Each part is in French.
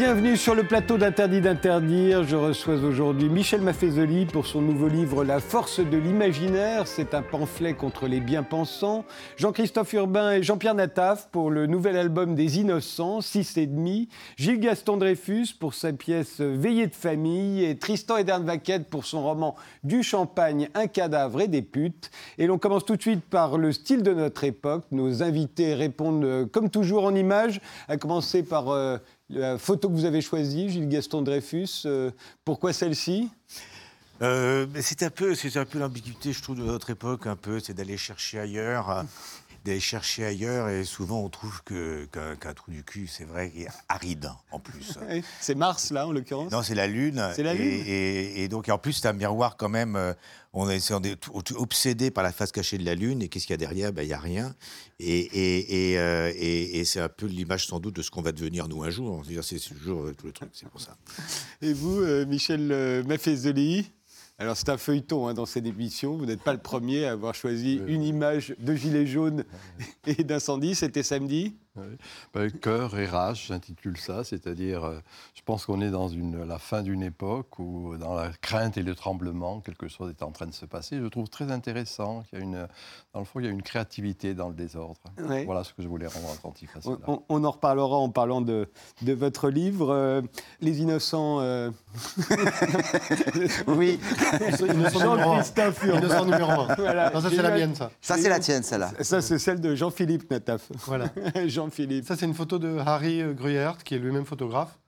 Bienvenue sur le plateau d'Interdit d'interdire. Je reçois aujourd'hui Michel Maffezoli pour son nouveau livre La force de l'imaginaire. C'est un pamphlet contre les bien-pensants. Jean-Christophe Urbain et Jean-Pierre Nataf pour le nouvel album des Innocents, 6 et demi. Gilles Gaston Dreyfus pour sa pièce Veillée de famille et Tristan Edern Vaquette pour son roman Du champagne, un cadavre et des putes. Et l'on commence tout de suite par le style de notre époque. Nos invités répondent euh, comme toujours en images, à commencer par euh, la photo que vous avez choisie, Gilles Gaston Dreyfus, euh, pourquoi celle-ci? Euh, c'est un peu, c'est un peu l'ambiguïté, je trouve, de notre époque, un peu, c'est d'aller chercher ailleurs, d'aller chercher ailleurs, et souvent on trouve que qu'un trou du cul, c'est vrai, est aride en plus. c'est Mars là, en l'occurrence. Non, c'est la Lune. C'est la Lune. Et, et, donc, en plus, c'est un miroir quand même. euh, on est, on est obsédé par la face cachée de la Lune, et qu'est-ce qu'il y a derrière? Ben, il y a rien. Et, et, et, euh, et- c'est un peu l'image sans doute de ce qu'on va devenir nous un jour. C'est toujours euh, tout le truc, c'est pour ça. Et vous, euh, Michel euh, Maffezoli alors c'est un feuilleton hein, dans cette émission, vous n'êtes pas le premier à avoir choisi une image de gilet jaune et d'incendie, c'était samedi? Oui. Ben, Cœur et rage, j'intitule ça, c'est-à-dire, euh, je pense qu'on est dans une, la fin d'une époque où, dans la crainte et le tremblement, quelque chose est en train de se passer. Je trouve très intéressant qu'il y a une, dans le fond, il y a une créativité dans le désordre. Voilà ce que je voulais rendre attentif à on, cela. on- on en reparlera en parlant de, de votre livre. euh, Les innocents, euh, Oui, Jean-Christophe. Innocent numéro 1. Voilà. Non, ça, c'est la mienne, ça. ça c'est la tienne, celle-là. Ça, c'est celle de Jean-Philippe Nataf. Voilà. Jean-Philippe. Ça, c'est une photo de Harry euh, Gruyert, qui est lui-même photographe,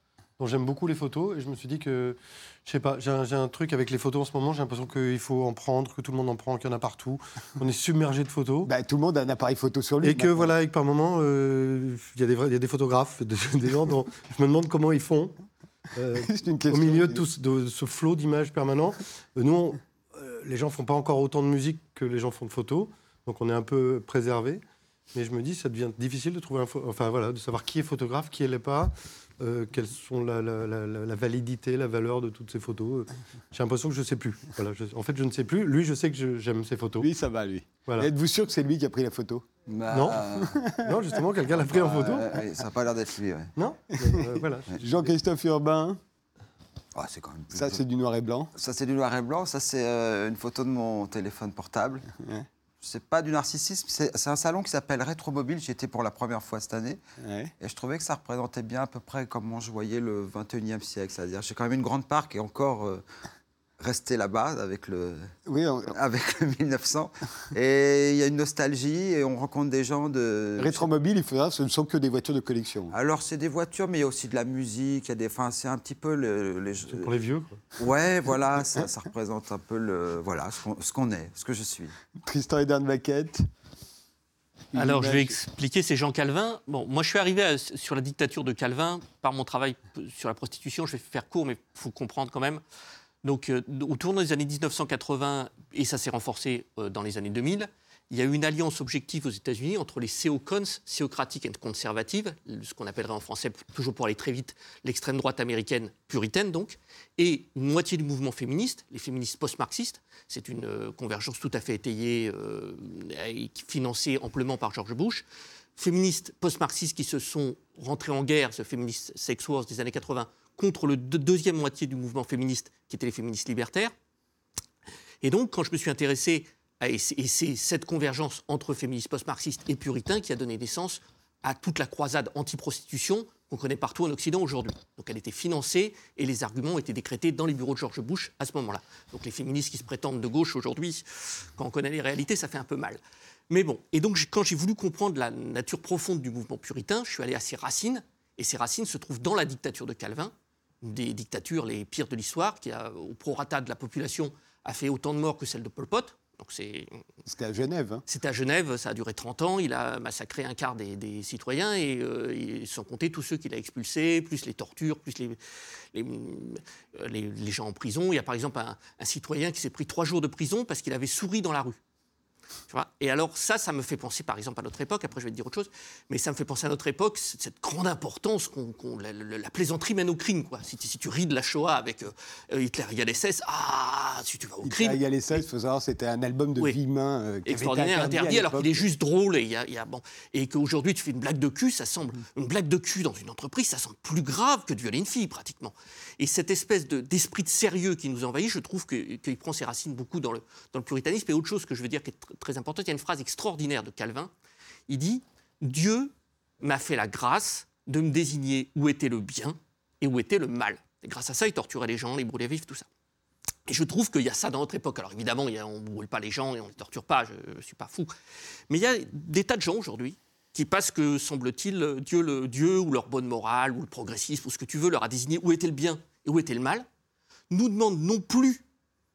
dont j'aime beaucoup les photos. Et je me suis dit que, je sais pas, j'ai un, truc avec les photos en ce moment, j'ai l'impression qu'il faut en prendre, que tout le monde en prend, qu'il y en a partout. On est submergé de photos. Bah, tout le monde a un appareil photo sur lui. Et que maintenant. voilà, et que par moment, euh, il y, a des vrais- il y a des photographes, des, des gens dont je me demande comment ils font. euh, au milieu de, tout ce, de ce flot d'images permanent. Nous, on- les gens font pas encore autant de musique que les gens font de photos, donc on est un peu préservé. Mais je me dis, ça devient difficile de trouver, un pho- enfin voilà, de savoir qui est photographe, qui elle n'est pas, euh, quelles sont la, la- la- la- la validité, la valeur de toutes ces photos. Euh, J'ai l'impression que je sais plus. Voilà, je- en fait, je ne sais plus. Lui, je sais que je- j'aime ses photos. Lui, ça va, lui. Voilà. Êtes-vous sûr que c'est lui qui a pris la photo? Bah, Non. euh, Non, justement, quelqu'un l'a pris en photo. euh, ça n'a pas l'air d'être lui. ouais. Non Mais, euh, Voilà. Jean-Christophe Urbain, Ah, c'est quand même plus- ça c'est du noir et blanc. Ça, c'est du noir et blanc. Ça, c'est euh, une photo de mon téléphone portable. Ouais. C'est pas du narcissisme. C'est un salon qui s'appelle Rétromobile. J'y étais pour la première fois cette année. Ouais. Et je trouvais que ça représentait bien à peu près comment je voyais le 21e siècle. C'est-à-dire, j'ai quand même une grande part qui est encore euh, restée là-bas avec le, Oui, on- avec le 1900. Et il y a une nostalgie et on rencontre des gens de. Rétromobile, il faudra, ce ne sont que des voitures de collection. Alors, c'est des voitures, mais il y a aussi de la musique. Il y a des. Enfin, c'est un petit peu le- les. Pour les vieux, quoi. Ouais, voilà, ça, ça représente un peu le, voilà, ce qu'on ce qu'on est, ce que je suis. Tristan Edan Maquette. Une Alors, je vais expliquer, c'est Jean Calvin. Bon, moi, je suis arrivé à- sur la dictature de Calvin par mon travail sur la prostitution. Je vais faire court, mais il faut comprendre quand même. Donc, euh, au des années 1980, et ça s'est renforcé euh, dans les années 2000, il y a eu une alliance objective aux États-Unis entre les séocons, séocratiques et conservatives, ce qu'on appellerait en français, toujours pour aller très vite, l'extrême droite américaine puritaine, donc, et une moitié du mouvement féministe, les féministes post-marxistes. C'est une euh, convergence tout à fait étayée euh, et financée amplement par George Bush. Féministes post-marxistes qui se sont rentrés en guerre, ce féministe sex wars des années 80, contre le deux- deuxième moitié du mouvement féministe, qui étaient les féministes libertaires. Et donc, quand je me suis intéressé à et c'est et c'est cette convergence entre féministes post-marxistes et puritains qui a donné naissance à toute la croisade anti-prostitution qu'on connaît partout en Occident aujourd'hui. Donc elle était financée et les arguments été décrétés dans les bureaux de George Bush à ce moment-là. Donc les féministes qui se prétendent de gauche aujourd'hui, quand on connaît les réalités, ça fait un peu mal. Mais bon, et donc quand j'ai voulu comprendre la nature profonde du mouvement puritain, je suis allé à ses racines, et ces racines se trouvent dans la dictature de Calvin, des dictatures les pires de l'histoire, qui a, au prorata de la population, a fait autant de morts que celle de Pol Pot. Donc c'est C'était à Genève. hein. c'était à Genève, ça a duré 30 ans, il a massacré un quart des, des citoyens, et, euh, sans compter tous ceux qu'il a expulsés, plus les tortures, plus les, les, les- les gens en prison. Il y a par exemple un, un citoyen qui s'est pris trois jours de prison parce qu'il avait souri dans la rue. Tu vois? Et alors ça, ça me fait penser par exemple à notre époque, après je vais te dire autre chose, mais ça me fait penser à notre époque, cette grande importance qu'on, qu'on- la, la- la plaisanterie mène au crime. Quoi. Si, tu- si tu ris de la Shoah avec euh, Hitler, y a les 16, ah, si tu vas au crime, les 16, il faut savoir, c'était un album de Oui. Villemin. euh, qui avait été extraordinaire, interdit, alors qu'il est juste drôle. Et, il y a- il y a- bon, et qu'aujourd'hui, tu fais une blague de cul, ça semble. Mm. Une blague de cul dans une entreprise, ça semble plus grave que de violer une fille, pratiquement. Et cette espèce de- d'esprit de, sérieux qui nous envahit, je trouve que- qu'il prend ses racines beaucoup dans le, dans le puritanisme. Et autre chose que je veux dire qui est très importante, il y a une phrase extraordinaire de Calvin. Il dit Dieu m'a fait la grâce de me désigner où était le bien et où était le mal. Et grâce à ça, il torturait les gens, les brûlait vifs, tout ça. Et je trouve qu'il y a ça dans notre époque. Alors évidemment, on ne brûle pas les gens et on ne les torture pas, je ne suis pas fou. Mais il y a des tas de gens aujourd'hui qui, parce que, semble-t-il, Dieu, le, Dieu ou leur bonne morale ou le progressisme ou ce que tu veux leur a désigné où était le bien et où était le mal, nous demandent non plus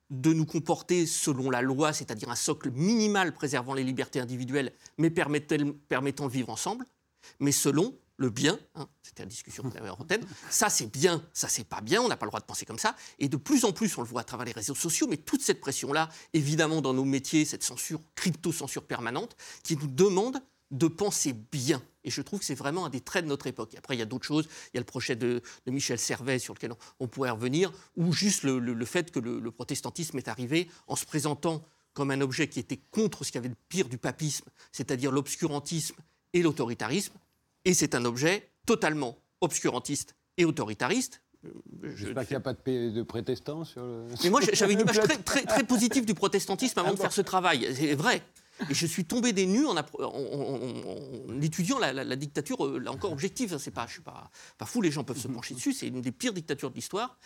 de nous comporter selon la loi, c'est-à-dire un socle minimal préservant les libertés individuelles, mais permettant, de vivre ensemble, mais selon le bien, hein, c'était la discussion avait en antenne, ça c'est bien, ça c'est pas bien, on n'a pas le droit de penser comme ça, et de plus en plus on le voit à travers les réseaux sociaux, mais toute cette pression-là, évidemment dans nos métiers, cette censure, crypto-censure permanente, qui nous demande de penser bien. Et je trouve que c'est vraiment un des traits de notre époque. Et après, il y a d'autres choses. Il y a le projet de, de Michel Servet sur lequel on, on pourrait revenir, ou juste le, le- le fait que le, le protestantisme est arrivé en se présentant comme un objet qui était contre ce qu'il y avait de pire du papisme, c'est-à-dire l'obscurantisme et l'autoritarisme. Et c'est un objet totalement obscurantiste et autoritariste. Euh, je- J'espère qu'il n'y a pas de, protestants sur le. mais moi, j'avais une image très, très, très positive du protestantisme avant Ah de bon faire ce travail. C'est vrai. Et je suis tombé des nues en, étudiant la, dictature, euh, là encore objective. hein, c'est pas, je suis pas, fou, les gens peuvent se pencher dessus. C'est une des pires dictatures de l'histoire.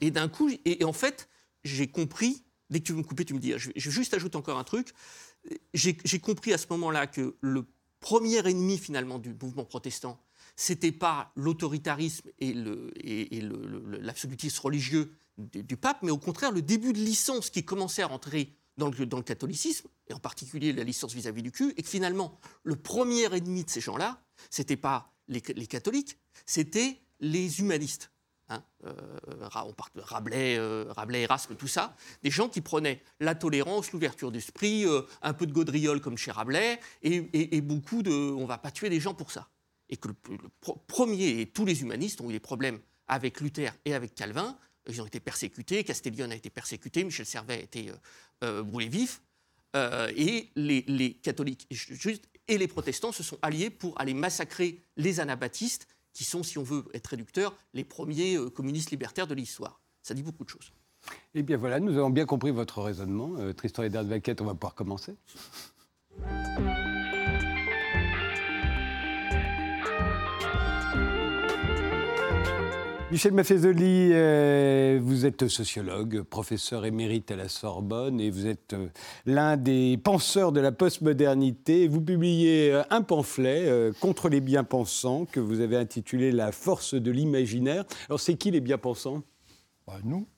Et d'un coup, et, en fait, j'ai compris. Dès que tu veux me couper, tu me dis. Je, je juste ajouter encore un truc. J'ai compris à ce moment-là que le premier ennemi finalement du mouvement protestant, c'était pas l'autoritarisme et l'absolutisme religieux du, du pape, mais au contraire le début de licence qui commençait à rentrer dans le, dans le catholicisme, et en particulier la licence vis-à-vis du cul, et que finalement, le premier ennemi de ces gens-là, c'était pas les, catholiques, c'était les humanistes. Hein, euh, on part de Rabelais, euh, Rabelais, Erasme, tout ça, des gens qui prenaient la tolérance, l'ouverture d'esprit, euh, un peu de gaudriole comme chez Rabelais, et, beaucoup de on va pas tuer les gens pour ça. Et que le, premier, et tous les humanistes ont eu des problèmes avec Luther et avec Calvin, ils ont été persécutés, Castellion a été persécuté, Michel Servet a été euh, euh, brûlé vif, euh, et les, catholiques et, les protestants se sont alliés pour aller massacrer les anabaptistes, qui sont, si on veut être réducteur, les premiers communistes libertaires de l'histoire. Ça dit beaucoup de choses. Eh bien voilà, nous avons bien compris votre raisonnement. Euh, Tristan et Vaquette, on va pouvoir commencer. Michel Maffezoli, euh, vous êtes sociologue, professeur émérite à la Sorbonne et vous êtes euh, l'un des penseurs de la postmodernité. Vous publiez euh, un pamphlet contre les bien-pensants que vous avez intitulé La force de l'imaginaire. Alors c'est qui les bien-pensants? Bah, nous,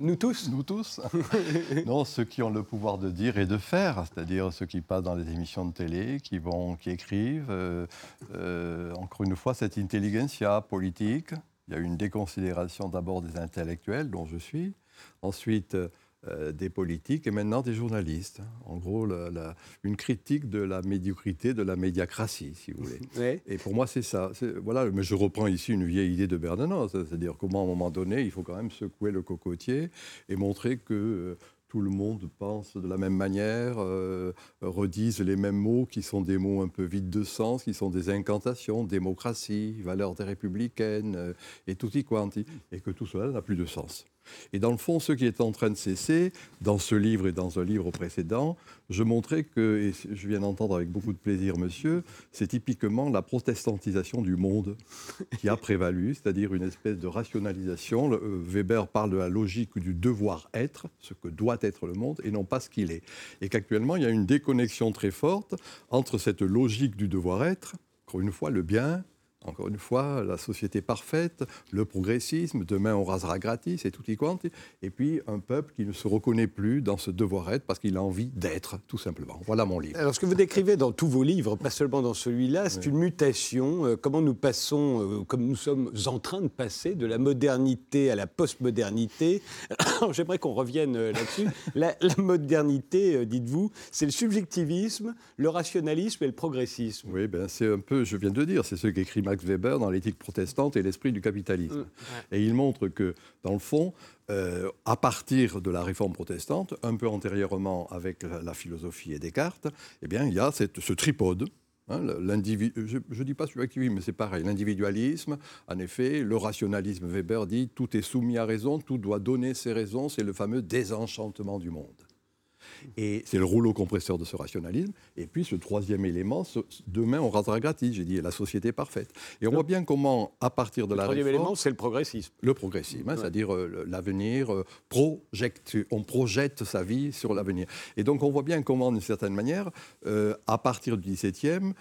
Nous tous? Nous tous. non, ceux qui ont le pouvoir de dire et de faire, c'est-à-dire ceux qui passent dans les émissions de télé, qui vont, qui écrivent. euh, euh, encore une fois, cette intelligentsia politique. Il y a une déconsidération d'abord des intellectuels, dont je suis, ensuite euh, des politiques et maintenant des journalistes. En gros, la- la- une critique de la médiocrité, de la médiacratie, si vous voulez. Et pour moi, c'est ça. Voilà, mais je reprends ici une vieille idée de Bernanos, c'est-à-dire comment, à un moment donné, il faut quand même secouer le cocotier et montrer que euh, tout le monde pense de la même manière, euh, redisent les mêmes mots qui sont des mots un peu vides de sens, qui sont des incantations, démocratie, valeurs républicaines, euh, et tutti quanti, et que tout cela n'a plus de sens. Et dans le fond, ce qui est en train de cesser, dans ce livre et dans un livre précédent, je montrais que, et je viens d'entendre avec beaucoup de plaisir, monsieur, c'est typiquement la protestantisation du monde qui a prévalu, c'est-à-dire une espèce de rationalisation. Euh, Weber parle de la logique du devoir-être, ce que doit être le monde, et non pas ce qu'il est. Et qu'actuellement, il y a une déconnexion très forte entre cette logique du devoir-être, encore une fois, le bien, encore une fois, la société parfaite, le progressisme, demain on rasera gratis et tout y quanti, et puis un peuple qui ne se reconnaît plus dans ce devoir-être parce qu'il a envie d'être, tout simplement. Voilà mon livre. Alors, ce que vous décrivez dans tous vos livres, pas seulement dans celui-là, c'est une mutation. euh, comment nous passons, euh, comme nous sommes en train de passer de la modernité à la postmodernité. J'aimerais qu'on revienne euh, là-dessus. La, la modernité, euh, dites-vous, c'est le subjectivisme, le rationalisme et le progressisme. Oui, ben c'est un peu, je viens de dire, c'est ce qu'écrit Max Weber dans l'éthique protestante et l'esprit du capitalisme. Et il montre que, dans le fond, euh, à partir de la réforme protestante, un peu antérieurement avec la, philosophie et Descartes, eh bien, il y a cette- ce tripode. hein, je ne dis pas subjectivisme, mais c'est pareil. L'individualisme, en effet, le rationalisme, Weber dit tout est soumis à raison, tout doit donner ses raisons, c'est le fameux désenchantement du monde. Et c'est le rouleau compresseur de ce rationalisme. Et puis ce troisième élément, ce- demain on rasera gratis, j'ai dit, la société parfaite. Et on voit bien comment, à partir de Le la troisième réforme, élément, c'est le progressisme. le progressisme, hein, c'est-à-dire euh, le- l'avenir, euh, projecte, on projette sa vie sur l'avenir. Et donc on voit bien comment, d'une certaine manière, euh, à partir du XVIIe,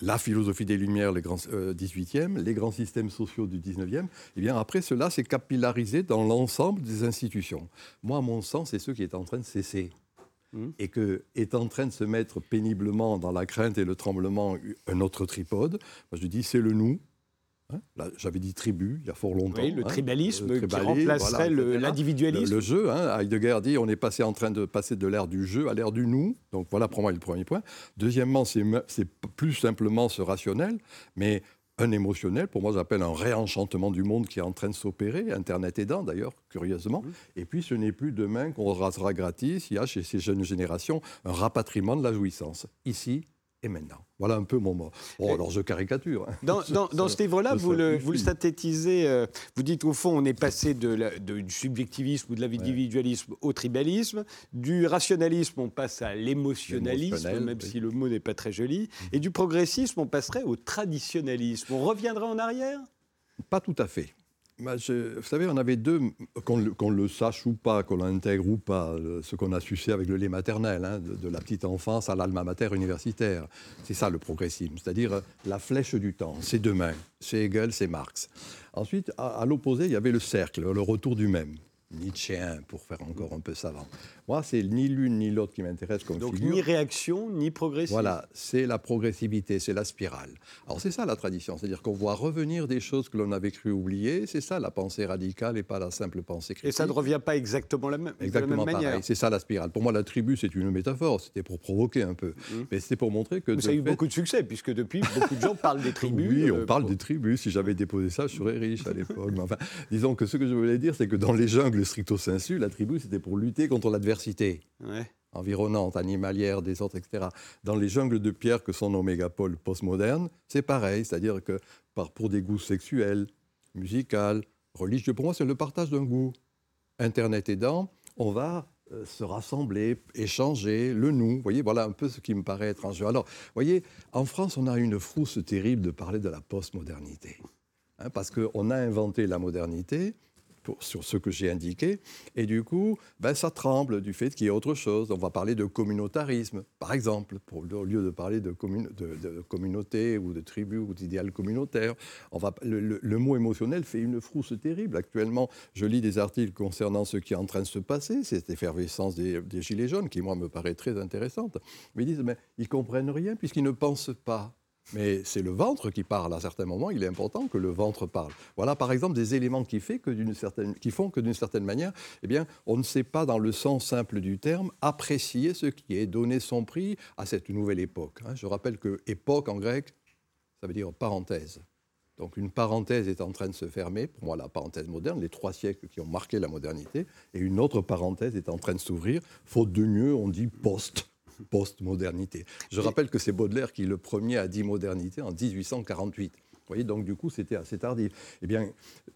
la philosophie des Lumières, le grand euh, XVIIIe, les grands systèmes sociaux du XIXe, et bien après cela s'est capillarisé dans l'ensemble des institutions. Moi, à mon sens, c'est ce qui est en train de cesser et que est en train de se mettre péniblement dans la crainte et le tremblement un autre tripode. Moi, je dis c'est le nous. Hein, J'avais dit tribu il y a fort longtemps. Oui, le hein, tribalisme le qui remplacerait voilà, le- etc. l'individualisme. Le, jeu, hein, Heidegger dit on est passé en train de passer de l'ère du jeu à l'ère du nous. Donc voilà pour moi le premier point. Deuxièmement, c'est plus simplement ce rationnel, mais un émotionnel, pour moi j'appelle un réenchantement du monde qui est en train de s'opérer, Internet aidant d'ailleurs, curieusement. Et puis ce n'est plus demain qu'on rasera gratis, il y a chez ces jeunes générations un rapatriement de la jouissance, ici et maintenant. Voilà un peu mon mot. Bon, alors je caricature. hein. Dans, dans- dans ce livre-là, vous le, vous le synthétisez, euh, vous dites au fond, on est passé de la- de- du subjectivisme ou de l'individualisme au tribalisme, du rationalisme, on passe à l'émotionnalisme, même oui. si le mot n'est pas très joli, et du progressisme, on passerait au traditionnalisme. On reviendrait en arrière? Pas tout à fait. Moi, je- vous savez, on avait deux, qu'on le, sache ou pas, qu'on l'intègre ou pas, ce qu'on a sucé avec le lait maternel, hein, de, la petite enfance à l'alma mater universitaire. C'est ça le progressisme, c'est-à-dire euh, la flèche du temps, c'est demain, c'est Hegel, c'est Marx. Ensuite, à l'opposé, il y avait le cercle, le retour du même. Nietzschéen, pour faire encore un peu savant. Moi, c'est ni l'une ni l'autre qui m'intéresse comme Donc figure. ni réaction, ni progressisme. Voilà, c'est la progressivité, c'est la spirale. Alors c'est ça la tradition, c'est-à-dire qu'on voit revenir des choses que l'on avait cru oublier, c'est ça la pensée radicale et pas la simple pensée critique. Et ça ne revient pas exactement la même, de la Exactement même manière. pareil, c'est ça la spirale. Pour moi, la tribu, c'est une métaphore, c'était pour provoquer un peu. Mais c'était pour montrer que... Mais ça a eu fait- beaucoup de succès, puisque depuis, beaucoup de gens parlent des tribus. oui, on euh, parle pour- des tribus. Si j'avais déposé ça, je serais riche à l'époque. Enfin, disons que ce que je voulais dire, c'est que dans les jungles stricto sensu, la tribu, c'était pour lutter contre l'adversité Ouais. environnante, animalière, des autres, etc. Dans les jungles de pierre que sont nos mégapoles postmodernes, c'est pareil. C'est-à-dire que par, pour des goûts sexuels, musicaux, religieux, pour moi, c'est le partage d'un goût. Internet aidant, on va euh, se rassembler, échanger, le nous. Vous voyez, voilà un peu ce qui me paraît étrange. Alors, vous voyez, en France, on a une frousse terrible de parler de la postmodernité. Hein, parce qu'on a inventé la modernité, sur ce que j'ai indiqué, et du coup, ben, ça tremble du fait qu'il y ait autre chose. On va parler de communautarisme, par exemple, pour, au lieu de parler de, commun- de- communauté ou de tribu ou d'idéal communautaire. On va, le, mot émotionnel fait une frousse terrible. Actuellement, je lis des articles concernant ce qui est en train de se passer, cette effervescence des, des Gilets jaunes, qui, moi, me paraît très intéressante. Mais ils disent, mais ils comprennent rien puisqu'ils ne pensent pas. Mais c'est le ventre qui parle. À certains moments, il est important que le ventre parle. Voilà, par exemple, des éléments qui, font que, d'une certaine manière, eh bien, on ne sait pas, dans le sens simple du terme, apprécier ce qui est, donner son prix à cette nouvelle époque. hein. Je rappelle que époque, en grec, ça veut dire parenthèse. Donc une parenthèse est en train de se fermer, pour moi la parenthèse moderne, les trois siècles qui ont marqué la modernité, et une autre parenthèse est en train de s'ouvrir. Faute de mieux, on dit post, post-modernité. Je rappelle que c'est Baudelaire qui, le premier, a dit modernité en 1848. Vous voyez, donc du coup, c'était assez tardif. Eh bien,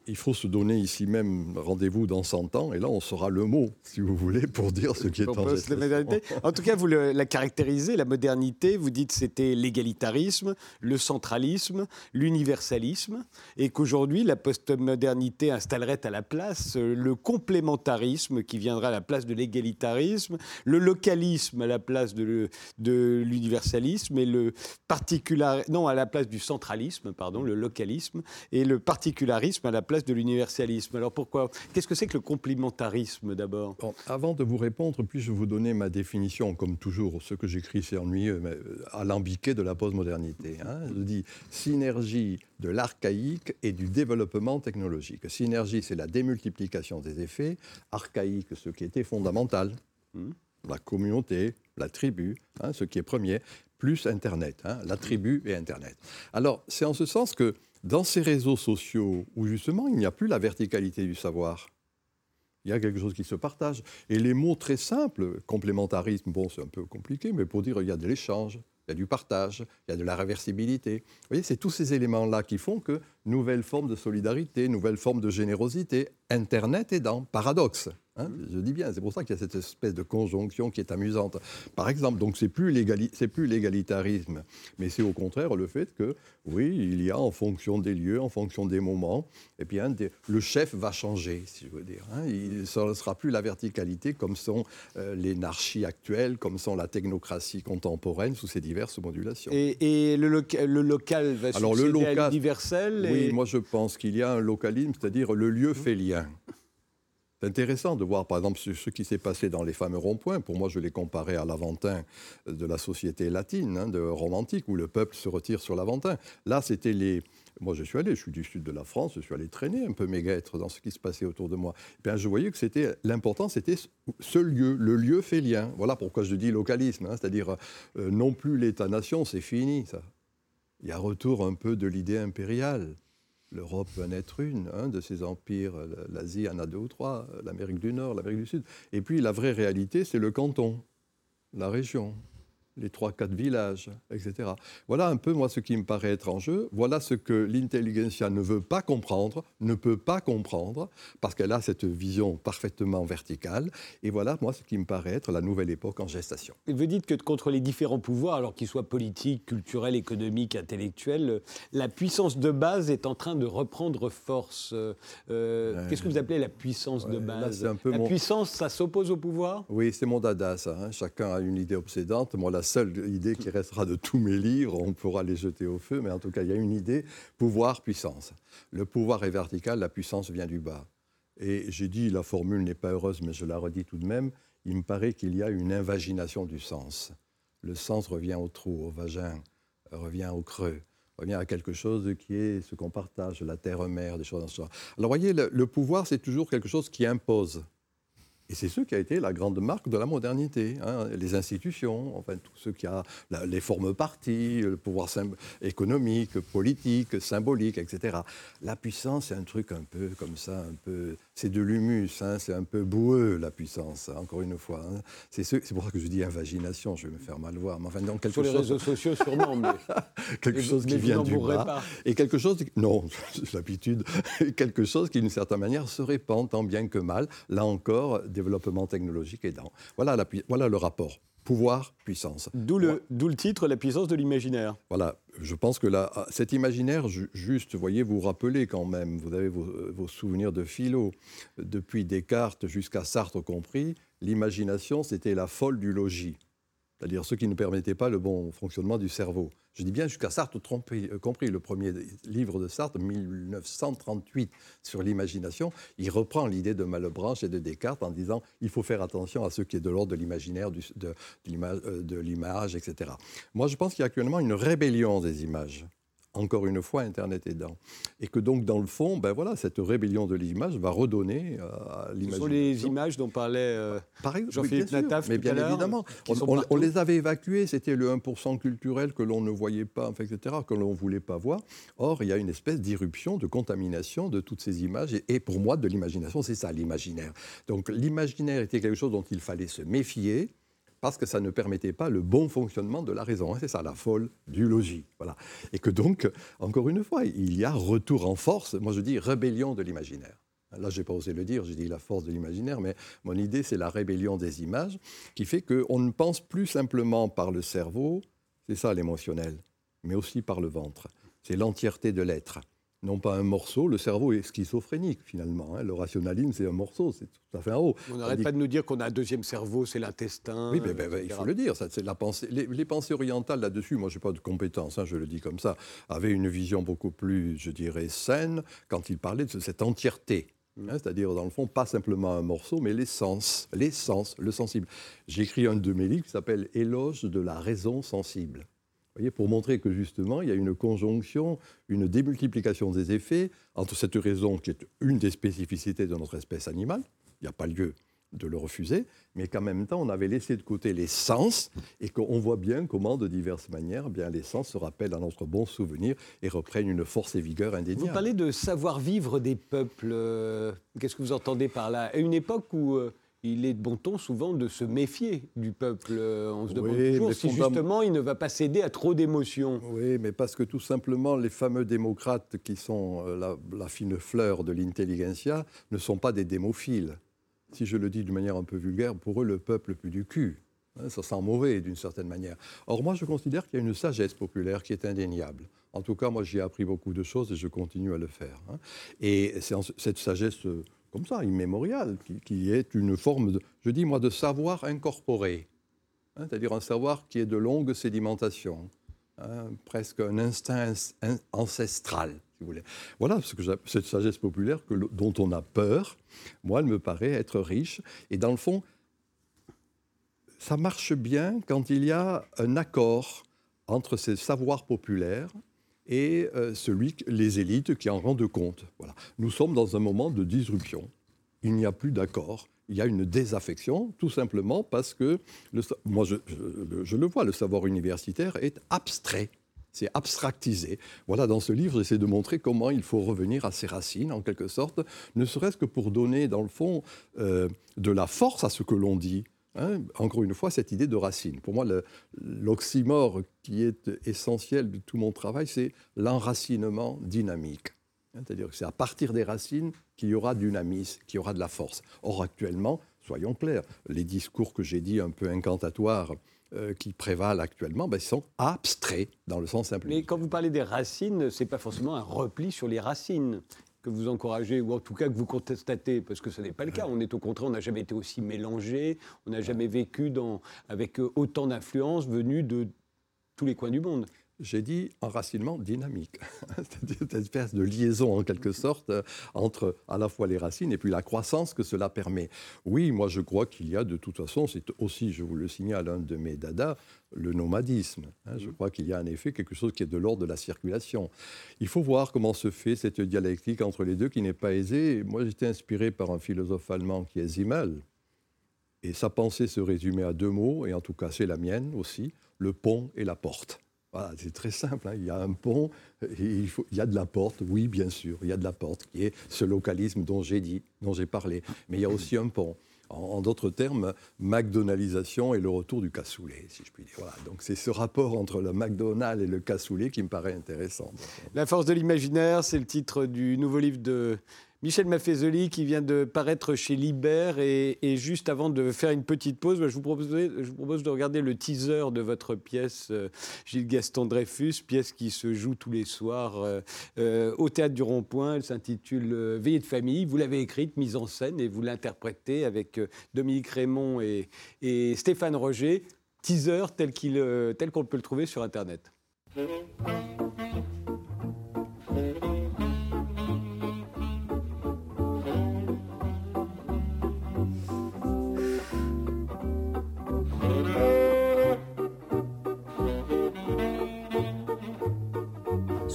il faut se donner ici même rendez-vous dans 100 ans, et là, on saura le mot, si vous voulez, pour dire ce qui est en modernité. En tout cas, vous le- la caractérisez, la modernité, vous dites c'était l'égalitarisme, le centralisme, l'universalisme, et qu'aujourd'hui, la postmodernité installerait à la place euh, le complémentarisme qui viendra à la place de l'égalitarisme, le localisme à la place de l'universalisme, et le particular... non, à la place du centralisme, pardon, pardon, le localisme et le particularisme à la place de l'universalisme. Alors pourquoi Qu'est-ce que c'est que le complémentarisme d'abord? Bon, avant de vous répondre, puis-je vous donner ma définition, comme toujours, ce que j'écris c'est ennuyeux, mais euh, alambiqué de la postmodernité. hein. Je dis synergie de l'archaïque et du développement technologique. Synergie, c'est la démultiplication des effets, archaïque, ce qui était fondamental, Mhm. la communauté, la tribu, hein, ce qui est premier, plus Internet, hein, la tribu et Internet. Alors, c'est en ce sens que dans ces réseaux sociaux, où justement il n'y a plus la verticalité du savoir, il y a quelque chose qui se partage. Et les mots très simples, complémentarisme, bon, c'est un peu compliqué, mais pour dire il y a de l'échange, il y a du partage, il y a de la réversibilité. Vous voyez, c'est tous ces éléments-là qui font que nouvelle forme de solidarité, nouvelle forme de générosité, Internet aidant, paradoxe. Hein, je dis bien, c'est pour ça qu'il y a cette espèce de conjonction qui est amusante. Par exemple, donc c'est plus c'est plus l'égalitarisme, mais c'est au contraire le fait que, oui, il y a en fonction des lieux, en fonction des moments, et bien des- le chef va changer, si je veux dire. hein. il ne sera plus la verticalité comme sont euh, l'énarchie actuelle, comme sont la technocratie contemporaine sous ses diverses modulations. Et, et le, loca- le local va Alors, le succéder à local- l'universel Oui, moi je pense qu'il y a un localisme, c'est-à-dire le lieu fait lien. C'est intéressant de voir par exemple ce, qui s'est passé dans les fameux ronds-points. Pour moi, je l'ai comparé à l'Aventin de la société latine, hein, de romantique, où le peuple se retire sur l'Aventin. Là, c'était les. Moi, je suis allé, je suis du sud de la France, je suis allé traîner un peu mes guêtres dans ce qui se passait autour de moi. Eh bien, je voyais que c'était l'important, c'était ce lieu. Le lieu fait lien. Voilà pourquoi je dis localisme, hein, c'est-à-dire euh, non plus l'État-nation, c'est fini, ça. Il y a retour un peu de l'idée impériale. L'Europe va naître une, un de ces empires. L'Asie en a deux ou trois, l'Amérique du Nord, l'Amérique du Sud. Et puis la vraie réalité, c'est le canton, la région, les trois, quatre villages, etc. Voilà un peu, moi, ce qui me paraît être en jeu. Voilà ce que l'intelligentsia ne veut pas comprendre, ne peut pas comprendre, parce qu'elle a cette vision parfaitement verticale. Et voilà, moi, ce qui me paraît être la nouvelle époque en gestation. Et Vous dites que contre les différents pouvoirs, alors qu'ils soient politiques, culturels, économiques, intellectuels, la puissance de base est en train de reprendre force. Euh, euh, Ouais. Qu'est-ce que vous appelez la puissance de Ouais, base? un peu La mon- puissance, ça s'oppose au pouvoir? Oui, c'est mon dada, ça. hein. Chacun a une idée obsédante. Moi, la seule idée qui restera de tous mes livres, on pourra les jeter au feu, mais en tout cas, il y a une idée pouvoir, puissance. Le pouvoir est vertical, la puissance vient du bas. Et j'ai dit, la formule n'est pas heureuse, mais je la redis tout de même. Il me paraît qu'il y a une invagination du sens. Le sens revient au trou, au vagin, revient au creux revient à quelque chose qui est ce qu'on partage, la terre-mère, des choses ce genre. Alors, voyez, le, le pouvoir, c'est toujours quelque chose qui impose. Et c'est ce qui a été la grande marque de la modernité. hein, Les institutions, enfin, tout ce qui a les formes partis, le pouvoir économique, politique, symbolique, etc. La puissance, c'est un truc un peu comme ça, un peu. C'est de l'humus, hein, c'est un peu boueux, la puissance, hein, encore une fois. hein. C'est ce- pour ça que je dis invagination, je vais me faire mal voir. Mais enfin, donc, quelque Sur les chose, réseaux sociaux, sûrement, mais, quelque chose qui vient du bas. pas. Et quelque chose, non, l'habitude, quelque chose qui d'une certaine manière se répand tant bien que mal. Là encore, développement technologique aidant. Voilà, la pui- voilà le rapport. Pouvoir, puissance. D'où le, le titre, la puissance de l'imaginaire. Voilà, je pense que là, cet imaginaire, ju- juste, voyez, vous rappelez quand même, vous avez vos, vos souvenirs de philo, depuis Descartes jusqu'à Sartre compris, l'imagination, c'était la folle du logis, c'est-à-dire ce qui ne permettait pas le bon fonctionnement du cerveau. Je dis bien jusqu'à Sartre euh, compris, le premier livre de Sartre, 1938, sur l'imagination, il reprend l'idée de Malebranche et de Descartes en disant il faut faire attention à ce qui est de l'ordre de l'imaginaire, de, de euh, de l'image, etc. Moi, je pense qu'il y a actuellement une rébellion des images. Encore une fois, Internet aidant. Et que donc, dans le fond, ben voilà, cette rébellion de l'image va redonner euh, à Ce l'imagination. sont les images dont parlait euh, exemple, Jean-Philippe Nataf mais tout bien à évidemment. On, les avait évacués, c'était le 1% culturel que l'on ne voyait pas, etc., que l'on ne voulait pas voir. Or, il y a une espèce d'irruption, de contamination de toutes ces images. Et, et pour moi, de l'imagination, c'est ça, l'imaginaire. Donc, l'imaginaire était quelque chose dont il fallait se méfier parce que ça ne permettait pas le bon fonctionnement de la raison. hein. C'est ça, la folle du logis. Voilà. Et que donc, encore une fois, il y a retour en force, moi je dis rébellion de l'imaginaire. Là, je n'ai pas osé le dire, j'ai dit la force de l'imaginaire, mais mon idée, c'est la rébellion des images, qui fait qu'on ne pense plus simplement par le cerveau, c'est ça l'émotionnel, mais aussi par le ventre. C'est l'entièreté de l'être. Non pas un morceau. Le cerveau est schizophrénique finalement. hein. Le rationalisme, c'est un morceau, c'est tout à fait un haut. On n'arrête pas de nous dire qu'on a un deuxième cerveau, c'est l'intestin. Oui, mais, il faut le dire, ça, la pensée. Les, les pensées orientales là-dessus, moi je n'ai pas de compétences, hein, je le dis comme ça, avaient une vision beaucoup plus, je dirais, saine quand ils parlaient de cette entièreté. Mm. hein, C'est-à-dire, dans le fond, pas simplement un morceau, mais l'essence, l'essence, le sensible. J'ai écrit un de mes livres qui s'appelle Éloge de la raison sensible. Vous voyez, pour montrer que justement, il y a une conjonction, une démultiplication des effets entre cette raison qui est une des spécificités de notre espèce animale, il n'y a pas lieu de le refuser, mais qu'en même temps, on avait laissé de côté les sens et qu'on voit bien comment, de diverses manières, eh bien, les sens se rappellent à notre bon souvenir et reprennent une force et vigueur Vous indéniable. parlez de savoir-vivre des peuples. euh, Qu'est-ce que vous entendez par là? À une époque où euh, il est de bon ton souvent de se méfier du peuple. euh, on se demande Oui, toujours si fondam- justement il ne va pas céder à trop d'émotions. Oui, mais parce que tout simplement, les fameux démocrates qui sont euh, la, la fine fleur de l'intelligentsia ne sont pas des démophiles. Si je le dis d'une manière un peu vulgaire, pour eux, le peuple pue du cul. Hein, ça sent mauvais d'une certaine manière. Or, moi, je considère qu'il y a une sagesse populaire qui est indéniable. En tout cas, moi, j'ai appris beaucoup de choses et je continue à le faire. hein. Et cette sagesse, euh, comme ça, immémoriale, qui, est une forme, je dis moi, de savoir incorporé. Hein, c'est-à-dire un savoir qui est de longue sédimentation, hein, presque un instinct ins- ancestral, si vous voulez. Voilà ce que cette sagesse populaire dont on a peur. Moi, elle me paraît être riche. Et dans le fond, ça marche bien quand il y a un accord entre ces savoirs populaires et euh, celui les élites qui en rendent compte. Voilà. Nous sommes dans un moment de disruption. Il n'y a plus d'accord. Il y a une désaffection, tout simplement parce que, moi je, je- je le vois, le savoir universitaire est abstrait. C'est abstractisé. Voilà, dans ce livre, j'essaie de montrer comment il faut revenir à ses racines, en quelque sorte, ne serait-ce que pour donner, dans le fond, euh, de la force à ce que l'on dit. Hein, encore une fois, cette idée de racine. Pour moi, l'oxymore qui est essentiel de tout mon travail, c'est l'enracinement dynamique. Hein, C'est-à-dire que c'est à partir des racines qu'il y aura dynamisme, qu'il y aura de la force. Or, actuellement, soyons clairs, les discours que j'ai dit un peu incantatoires euh, qui prévalent actuellement, ben, sont abstraits dans le sens simple. Mais quand vous parlez des racines, c'est pas forcément un repli sur les racines que vous encouragez, ou en tout cas que vous constatez, parce que ce n'est pas le cas. On est au contraire, on n'a jamais été aussi mélangé, on n'a jamais vécu avec euh, autant d'influences venues de tous les coins du monde. J'ai dit enracinement dynamique, c'est-à-dire cette espèce de liaison en quelque sorte euh, entre à la fois les racines et puis la croissance que cela permet. Oui, moi je crois qu'il y a de toute façon, c'est aussi, je vous le signale, un de mes dadas, le nomadisme. hein. Je crois qu'il y a en effet quelque chose qui est de l'ordre de la circulation. Il faut voir comment se fait cette dialectique entre les deux qui n'est pas aisée. Moi j'étais inspiré par un philosophe allemand qui est Simmel. Et sa pensée se résumait à deux mots, et en tout cas c'est la mienne aussi, le pont et la porte. C'est très simple. hein. Il y a un pont, il, y a de la porte, oui, bien sûr, il y a de la porte, qui est ce localisme dont j'ai dit, dont j'ai parlé. Mais il y a aussi un pont. En, d'autres termes, McDonaldisation et le retour du cassoulet, si je puis dire. Donc c'est ce rapport entre le McDonald's et le cassoulet qui me paraît intéressant. La force de l'imaginaire, c'est le titre du nouveau livre de Michel Maffezoli qui vient de paraître chez Libert. Et, juste avant de faire une petite pause, bah, je, vous propose, de regarder le teaser de votre pièce, euh, Gilles Gaston Dreyfus, pièce qui se joue tous les soirs euh, euh, au Théâtre du Rond-Point. Elle s'intitule Veillée de famille. Vous l'avez écrite, mise en scène, et vous l'interprétez avec Dominique Raymond et, Stéphane Roger. Teaser tel qu'on peut le trouver sur Internet.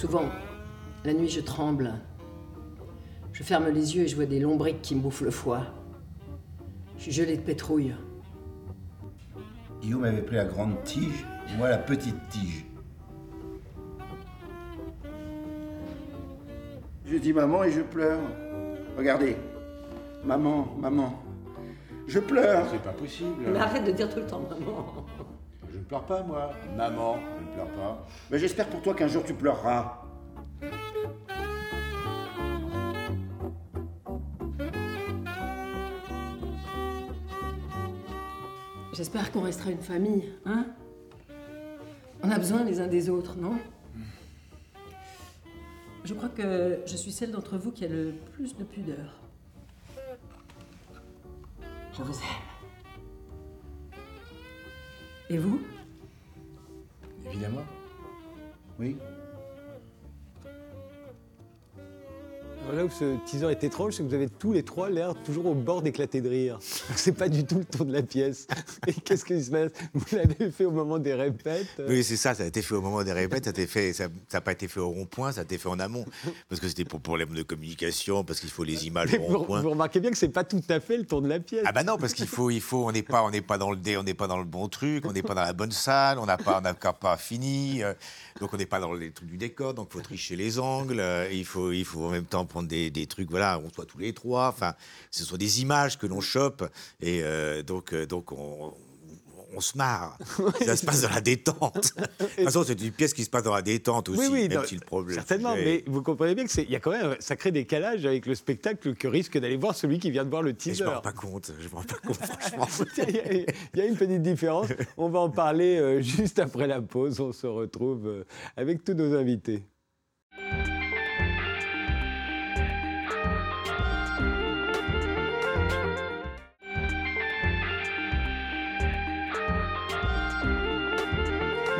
Souvent, la nuit, je tremble. Je ferme les yeux et je vois des lombriques qui me bouffent le foie. Je suis gelée de pétrouille. Guillaume avait pris la grande tige, et moi la petite tige. Je dis maman et je pleure. Regardez. Maman, maman. Je pleure. C'est pas possible. Mais arrête de dire tout le temps, maman. Je ne pleure pas, moi. Maman, ne pleure pas. Mais j'espère pour toi qu'un jour tu pleureras. J'espère qu'on restera une famille, hein? On a besoin les uns des autres, non? Je crois que je suis celle d'entre vous qui a le plus de pudeur. Je vous aime. Et vous? Évidemment. Oui. Là où ce teaser est étrange, c'est que vous avez tous les trois l'air toujours au bord d'éclater de rire. C'est pas du tout le tour de la pièce. Et qu'est-ce qui se passe? Vous l'avez fait au moment des répètes? Oui, c'est ça, ça a été fait au moment des répètes, ça a été fait, ça n'a pas été fait au rond-point, ça a été fait en amont. Parce que c'était pour problème de communication, parce qu'il faut les images au rond-point. vous remarquez bien que c'est pas tout à fait le tour de la pièce. Ah bah non, parce qu'il faut, il faut, on n'est pas, on pas dans le dé, on n'est pas dans le bon truc, on n'est pas dans la bonne salle, on n'a pas, on n'a encore pas fini, euh, donc on n'est pas dans les trucs du décor, donc il faut tricher les angles, euh, il faut, il faut en même temps prendre des, des trucs, voilà, on soit tous les trois, enfin, ce sont des images que l'on chope, et euh, donc, euh, donc on, on se marre. Ça se passe dans la détente. De toute façon, c'est une pièce qui se passe dans la détente aussi, Oui, oui, même si le problème. Certainement, mais vous comprenez bien que c'est, il y a quand même un sacré décalage avec le spectacle que risque d'aller voir celui qui vient de voir le Et teaser. je me rends pas compte, je me rends pas compte, franchement. Il y, y a une petite différence. On va en parler euh, juste après la pause. On se retrouve avec tous nos invités.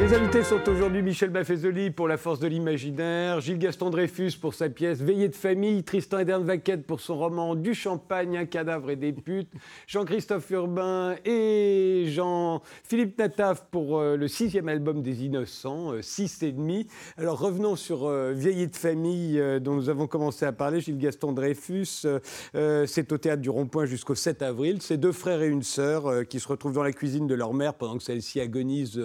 Les invités sont aujourd'hui Michel Baffezoli pour La Force de l'Imaginaire, Gilles Gaston Dreyfus pour sa pièce Veillée de famille, Tristan Edern Vaquette pour son roman Du champagne, un cadavre et des putes, Jean-Christophe Urbain et Jean-Philippe Nataf pour euh, le sixième album des Innocents, euh, Six et demi. Alors revenons sur euh, Veillée de famille euh, dont nous avons commencé à parler, Gilles Gaston Dreyfus. c'est au théâtre du Rond-Point jusqu'au 7 avril. C'est deux frères et une sœur qui se retrouvent dans la cuisine de leur mère pendant que celle-ci agonise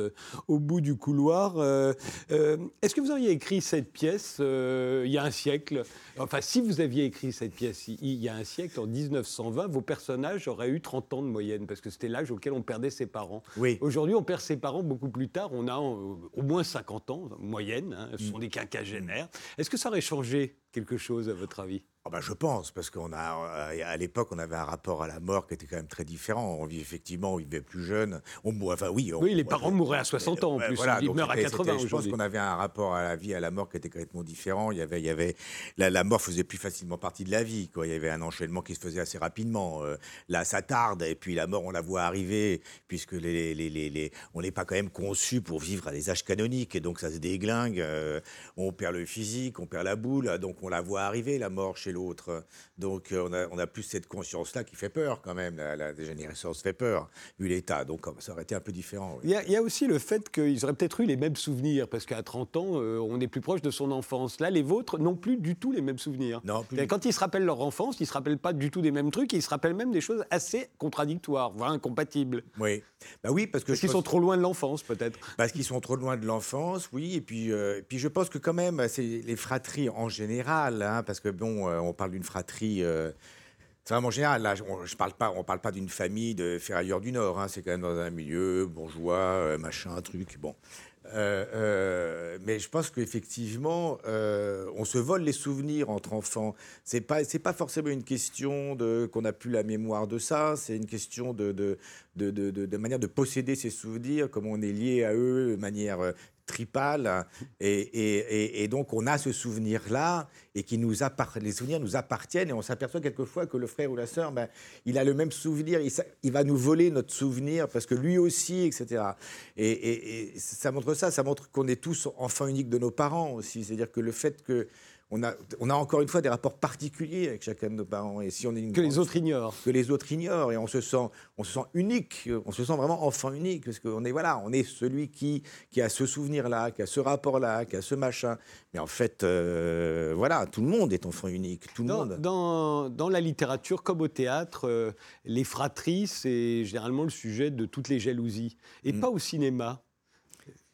au bout du couloir. Euh, euh, Est-ce que vous auriez écrit cette pièce euh, il y a un siècle Enfin, si vous aviez écrit cette pièce il, y a un siècle, en 1920, vos personnages auraient eu 30 ans de moyenne, parce que c'était l'âge auquel on perdait ses parents. Oui. Aujourd'hui, on perd ses parents beaucoup plus tard. On a au moins 50 ans, moyenne. hein. Ce sont des quinquagénaires. Est-ce que ça aurait changé quelque chose, à votre avis? Ah bah, je pense, parce qu'on a, euh, à l'époque, on avait un rapport à la mort qui était quand même très différent. On vit effectivement, on vivait plus jeune. On enfin oui. on- Oui, les on- parents mouraient à 60 ans en plus. voilà, Ils meurent à c'était- 80 c'était- Je pense qu'on avait un rapport à la vie, à la mort qui était complètement différent. Il y avait, il y avait la, la mort faisait plus facilement partie de la vie. Quoi. Il y avait un enchaînement qui se faisait assez rapidement. Euh, là, ça tarde, et puis la mort, on la voit arriver, puisque les, les, les, les- on n'est pas quand même conçu pour vivre à des âges canoniques, et donc ça se déglingue. euh, on perd le physique, on perd la boule, donc on la voit arriver, la mort chez l'autre. Donc euh, on a, on a plus cette conscience-là qui fait peur quand même. La, la dégénérescence fait peur, vu l'état. Donc ça aurait été un peu différent. oui. Il y, a, il y a aussi le fait qu'ils auraient peut-être eu les mêmes souvenirs, parce qu'à 30 ans, euh, on est plus proche de son enfance. Là, les vôtres n'ont plus du tout les mêmes souvenirs. Non, plus Quand ils se rappellent leur enfance, ils ne se rappellent pas du tout des mêmes trucs, ils se rappellent même des choses assez contradictoires, voire incompatibles. Oui, bah oui, parce que Parce qu'ils pense- sont trop loin de l'enfance, peut-être. Parce qu'ils sont trop loin de l'enfance, oui. Et puis, euh, et puis je pense que quand même, c'est les fratries en général, hein, parce que bon, euh, on parle d'une fratrie. euh, c'est vraiment général. Là, on, je parle pas, on parle pas d'une famille de ferrailleurs du Nord. hein, c'est quand même dans un milieu bourgeois, euh, machin, truc. Bon. Euh, mais je pense qu'effectivement, on se vole les souvenirs entre enfants. C'est pas, c'est pas forcément une question de qu'on n'a plus la mémoire de ça. C'est une question de manière de posséder ces souvenirs, comme on est lié à eux de manière tripale. Et, et, et, donc, on a ce souvenir-là et qui nous les souvenirs nous appartiennent. Et on s'aperçoit quelquefois que le frère ou la sœur, ben, il a le même souvenir. Il, il va nous voler notre souvenir parce que lui aussi, etc. Et, et- et ça montre ça. Ça montre qu'on est tous enfants uniques de nos parents aussi. C'est-à-dire que le fait que on a, on a encore une fois des rapports particuliers avec chacun de nos parents. Et si on est une Que les autres ignorent. que les autres ignorent et on se sent on se sent unique on se sent vraiment enfant unique parce qu'on est voilà on est celui qui qui a ce souvenir là qui a ce rapport là qui a ce machin mais en fait euh, voilà tout le monde est enfant unique tout le Dans, monde dans- dans la littérature, comme au théâtre, euh, les fratries, c'est généralement le sujet de toutes les jalousies. Et Mm. pas au cinéma.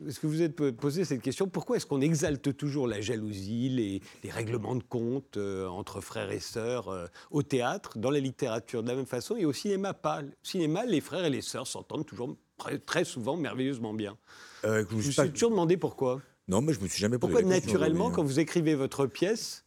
Est-ce que vous vous êtes posé cette question Pourquoi est-ce qu'on exalte toujours la jalousie, les, les règlements de compte euh, entre frères et sœurs euh, au théâtre, dans la littérature de la même façon, et au cinéma pas? Au cinéma, les frères et les sœurs s'entendent toujours très, souvent merveilleusement bien. Euh, Je me suis pas- toujours demandé pourquoi. non mais je me suis jamais posé Pourquoi la question, naturellement, oui. quand vous écrivez votre pièce,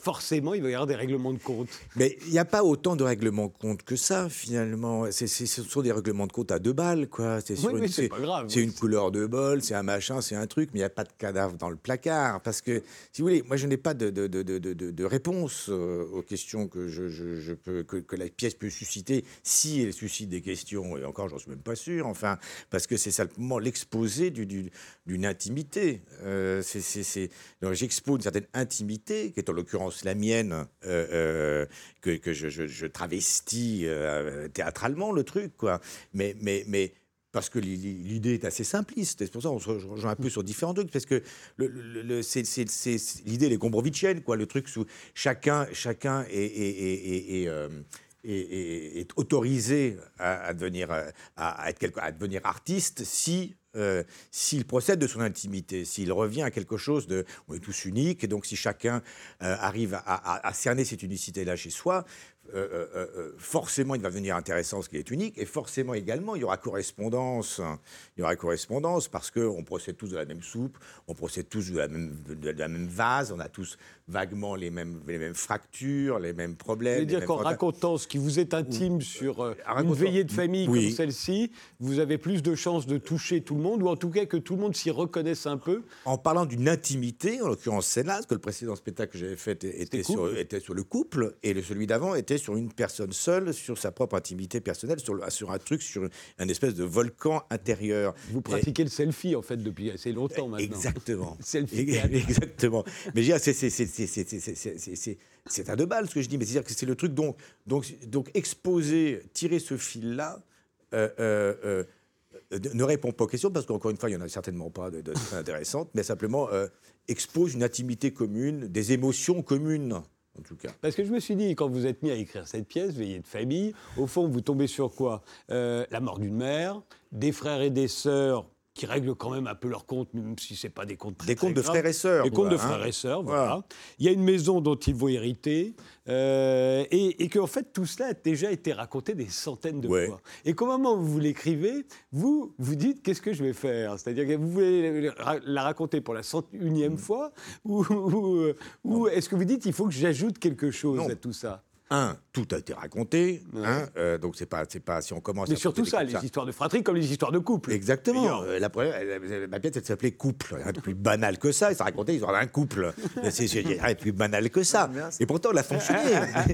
forcément, il va y avoir des règlements de compte. Mais il n'y a pas autant de règlements de compte que ça, finalement. C'est, c'est- ce sont des règlements de compte à deux balles, quoi. C'est, sur Oui, une, oui, c'est c'est- pas grave. c'est une couleur de bol, c'est un machin, c'est un truc, mais il n'y a pas de cadavre dans le placard. Parce que, si vous voulez, moi, je n'ai pas de, de, de, de, de- de réponse euh, aux questions que, je, je- je peux, que, que la pièce peut susciter, si elle suscite des questions, et encore, j'en suis même pas sûr, enfin, parce que c'est simplement l'exposé du- du- d'une intimité. Euh, c'est- donc, J'expose une certaine intimité, qui est en l'occurrence la mienne, euh, euh, que, je, travestis euh, théâtralement, le truc, quoi. Mais, mais, mais parce que li- li- l'idée est assez simpliste, c'est pour ça qu'on se rejoint un peu sur différents trucs, parce que l'idée, elle est gombrowiczienne, quoi, le truc sous chacun, chacun est, est- est- est- autorisé à, devenir, à, à être quelque- à devenir artiste si euh, s'il procède de son intimité, s'il revient à quelque chose de, on est tous uniques, et donc si chacun euh, arrive à, cerner cette unicité-là chez soi, euh, euh, euh, forcément il va devenir intéressant ce qui est unique, et forcément également il y aura correspondance, hein. il y aura correspondance parce qu'on procède tous de la même soupe, on procède tous de la même, de la même vase, on a tous vaguement les mêmes, les mêmes fractures, les mêmes problèmes. veux les dire qu'en racontant ce qui vous est intime sur euh, une veillée de famille Oui. comme celle-ci, vous avez plus de chances de toucher tout le monde, ou en tout cas que tout le monde s'y reconnaisse un peu. en parlant d'une intimité, en l'occurrence celle-là, parce que le précédent spectacle que j'avais fait était sur, était sur le couple, et le, celui d'avant était sur une personne seule, sur sa propre intimité personnelle, sur, un truc, sur un espèce de volcan intérieur. Vous pratiquez le selfie, en fait, depuis assez longtemps eh, maintenant. Exactement. selfie. Eh, exactement. Mais c'est un de balle, ce que je dis, mais c'est-à-dire que c'est le truc. Donc, donc, donc exposer, tirer ce fil-là. Euh, euh, euh, ne répond pas aux questions, parce qu'encore une fois, il n'y en a certainement pas de, intéressantes, mais simplement expose une intimité commune, des émotions communes. Parce que je me suis dit, quand vous êtes mis à écrire cette pièce, Veillée de famille, au fond, vous tombez sur quoi? Euh, La mort d'une mère, des frères et des sœurs qui règlent quand même un peu leurs comptes, même si c'est pas des comptes Des comptes de frères et sœurs, Des comptes de hein. frères et sœurs, voilà. Il y a une maison dont il faut hériter, euh, et, et qu'en fait, tout cela a déjà été raconté des centaines de Ouais. fois. Et qu'au moment où vous l'écrivez, vous vous dites qu'est-ce que je vais faire? C'est-à-dire que vous voulez la raconter pour la cent Mm. unième fois, ou, ou, ou est-ce que vous dites il faut que j'ajoute quelque chose Non. à tout ça? Un, tout a été raconté, hein, euh, donc c'est pas, c'est pas, si on commence Mais à surtout ça, les histoires de fratrie comme les histoires de couple. Exactement. Euh, la première, elle- ma pièce, elle s'appelait Couple. Rien de plus banal que ça. Ça racontait l'histoire d'un couple. C'est rien de plus banal que ça. ça. Et pourtant, elle a fonctionné.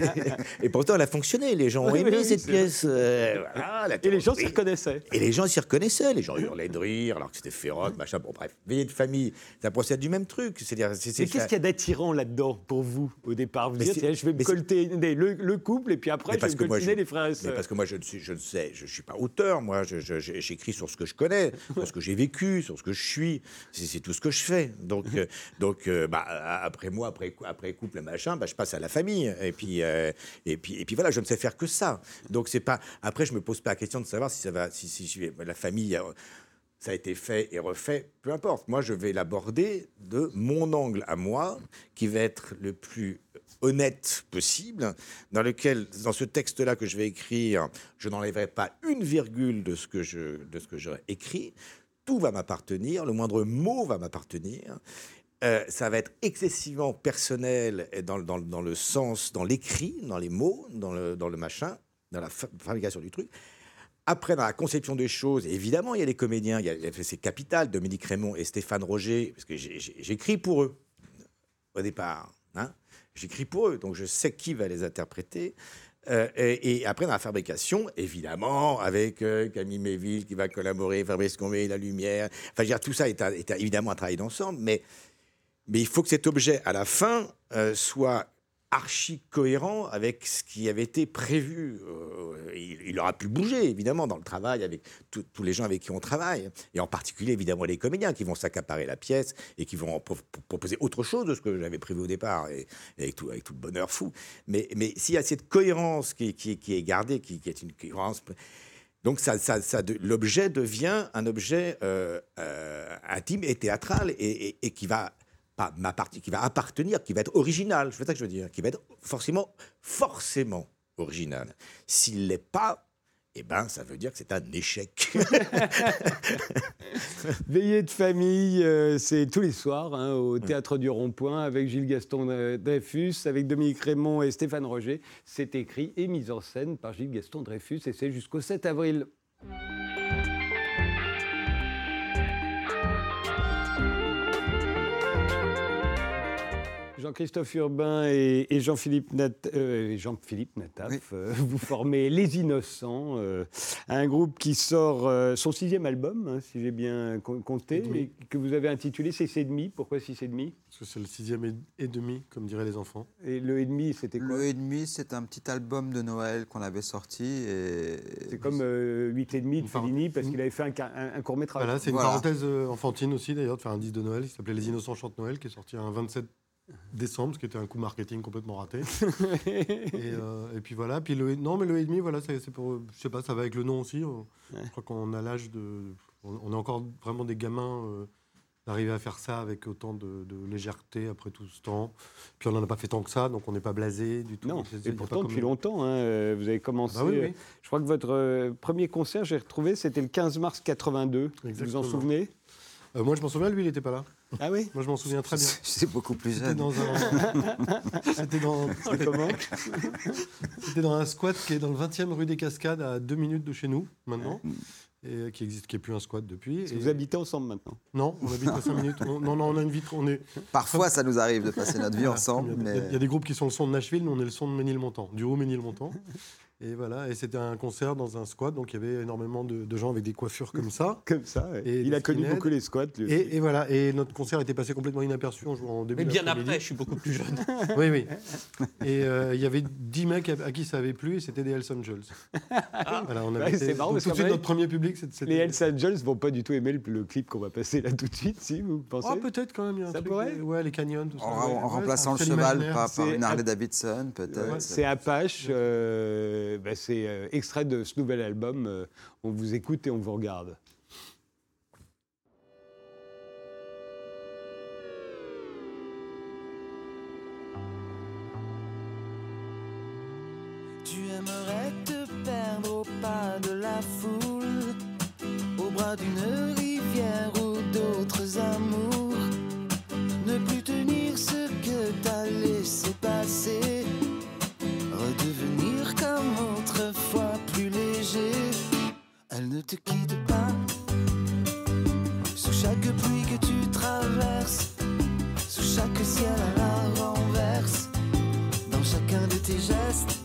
Et pourtant, elle a fonctionné. Les gens ont Oui, aimé oui, cette pièce. euh, la Et les gens s'y reconnaissaient. Et les gens s'y reconnaissaient, les gens hurlaient de rire alors que c'était féroce, machin. Bon, bref, veillée de famille, ça procède du même truc. C'est-à-dire, c'est- c'est Mais qu'est-ce qu'il y a d'attirant là-dedans pour vous au départ? Vous dites, je vais me coltiner le, le couple et puis après Mais je vais parce coltiner les frères et Mais sœurs. parce que moi, je ne suis, je ne sais, je suis pas auteur. Moi, j'écris sur ce que je connais, sur ce que j'ai vécu, sur ce que je suis. C'est tout ce que je fais. Donc, euh, donc, euh, bah, après moi, après, après couple, machin, bah, je passe à la famille. Et puis, euh, et puis, et puis voilà, je ne sais faire que ça. Donc c'est pas. Après, je me pose pas la question de savoir si ça va, si, si, si la famille. Ça a été fait et refait, peu importe. Moi, je vais l'aborder de mon angle à moi, qui va être le plus honnête possible, dans lequel, dans ce texte-là que je vais écrire, je n'enlèverai pas une virgule de ce que je, de ce que j'aurai écrit. Tout va m'appartenir, le moindre mot va m'appartenir. Euh, ça va être excessivement personnel et dans, dans- le sens, dans l'écrit, dans les mots, dans le, dans le machin, dans la fa- fabrication du truc. Après, dans la conception des choses, évidemment, il y a des comédiens, il y a, c'est capital, Dominique Raymond et Stéphane Roger, parce que j'écris pour eux au départ. hein. J'écris pour eux, donc je sais qui va les interpréter. Euh, et, après, dans la fabrication, évidemment, avec euh, Camille Méville qui va collaborer, Fabrice Combé, La Lumière. Enfin, je veux dire, tout ça est, est évidemment un travail d'ensemble, mais, mais il faut que cet objet, à la fin, euh, soit archi cohérent avec ce qui avait été prévu. Il, aura pu bouger, évidemment, dans le travail avec tous les gens avec qui on travaille, et en particulier, évidemment, les comédiens qui vont s'accaparer la pièce et qui vont proposer autre chose de ce que j'avais prévu au départ, et, avec, tout, avec tout le bonheur fou. Mais, s'il y a cette cohérence qui, est gardée, qui, est une cohérence... Donc ça, ça, ça l'objet devient un objet euh, euh, intime et théâtral et, qui va qui va appartenir, qui va être original. C'est ça que je veux dire, qui va être forcément, forcément original. S'il l'est pas, eh ben, ça veut dire que c'est un échec. Veillée de famille, euh, c'est tous les soirs hein, au Théâtre du Rond-Point avec Gilles Gaston Dreyfus, avec Dominique Raymond et Stéphane Roger. C'est écrit et mis en scène par Gilles Gaston Dreyfus et c'est jusqu'au 7 avril. Jean-Christophe Urbain et, et Jean-Philippe Nat- euh, Nataf, Oui. euh, vous formez Les Innocents, euh, un groupe qui sort euh, son sixième album, hein, si j'ai bien co- compté, Et que vous avez intitulé C'est et demi. Pourquoi six et demi? Parce que c'est le sixième et, et demi, comme diraient les enfants. Et le et demi, c'était quoi? Le et demi, c'est un petit album de Noël qu'on avait sorti et C'est comme euh, huit et demi de Fellini parce qu'il avait fait un, ca- un- un court métrage. Voilà, c'est une Voilà. parenthèse enfantine aussi d'ailleurs de faire un disque de Noël qui s'appelait Les Innocents chantent Noël, qui est sorti un 27 décembre, ce qui était un coup marketing complètement raté. et, euh, et puis voilà, puis le non mais le et demi, voilà, c'est pour, je sais pas, ça va avec le nom aussi. on- Je crois qu'on a l'âge de, on, on est encore vraiment des gamins. euh, d'arriver à faire ça avec autant de, de légèreté après tout ce temps. Puis on n'en a pas fait tant que ça, donc on n'est pas blasé du tout. Non, et pourtant comme- depuis longtemps, hein, euh, vous avez commencé. Bah oui, oui. euh, Je crois que votre euh, premier concert, j'ai retrouvé, c'était le 15 mars 82. Vous vous en souvenez? Euh, moi je m'en souviens, lui il n'était pas là. Ah oui Moi je m'en souviens très bien. c'est beaucoup plus jeune. dans un. C'était dans. C'est comment? C'était dans un squat qui est dans le 20e rue des Cascades, à deux minutes de chez nous, maintenant. Et euh, qui existe, qui n'est plus un squat depuis. Et- Vous habitez ensemble maintenant. Non, on habite à 5 minutes. On- non, non, on a une vitre. On est. Parfois, ça nous arrive de passer notre vie ensemble, Il y, a, il y a- mais il y a des groupes qui sont le son de Nashville, nous on est le son de Ménilmontant, du haut Ménilmontant. Et voilà, et c'était un concert dans un squat, donc il y avait énormément de, de gens avec des coiffures comme ça. Comme ça. ouais. Et Il a connu beaucoup les squats. lui aussi. Et, et voilà, et notre concert était passé complètement inaperçu. On jouait en début Mais bien après, je suis beaucoup plus jeune. Oui, oui. Et euh, il y avait 10 mecs à, à qui ça avait plu, et c'était des Hells Angels. Voilà, on avait c'est marrant, donc parce tout de suite, notre premier public, c'était. Les Hells Angels vont pas du tout aimer le, le clip qu'on va passer là tout de suite, si vous pensez Oh, peut-être quand même, il y a un Ça truc. pourrait des- Ouais, les canyons, tout ça. en, Ouais, en ouais, remplaçant le cheval par, une un- Harley Davidson, peut-être. C'est Apache, euh, bah, c'est euh, extrait de ce nouvel album. euh, on vous écoute et on vous regarde. Tu aimerais te perdre au pas de la foule, au bras d'une rivière ou d'autres amours. Ne plus tenir ce que t'as laissé passer, redevenir comme autrefois plus léger. Elle ne te quitte pas, sous chaque pluie que tu traverses, sous chaque ciel à la renverse, dans chacun de tes gestes.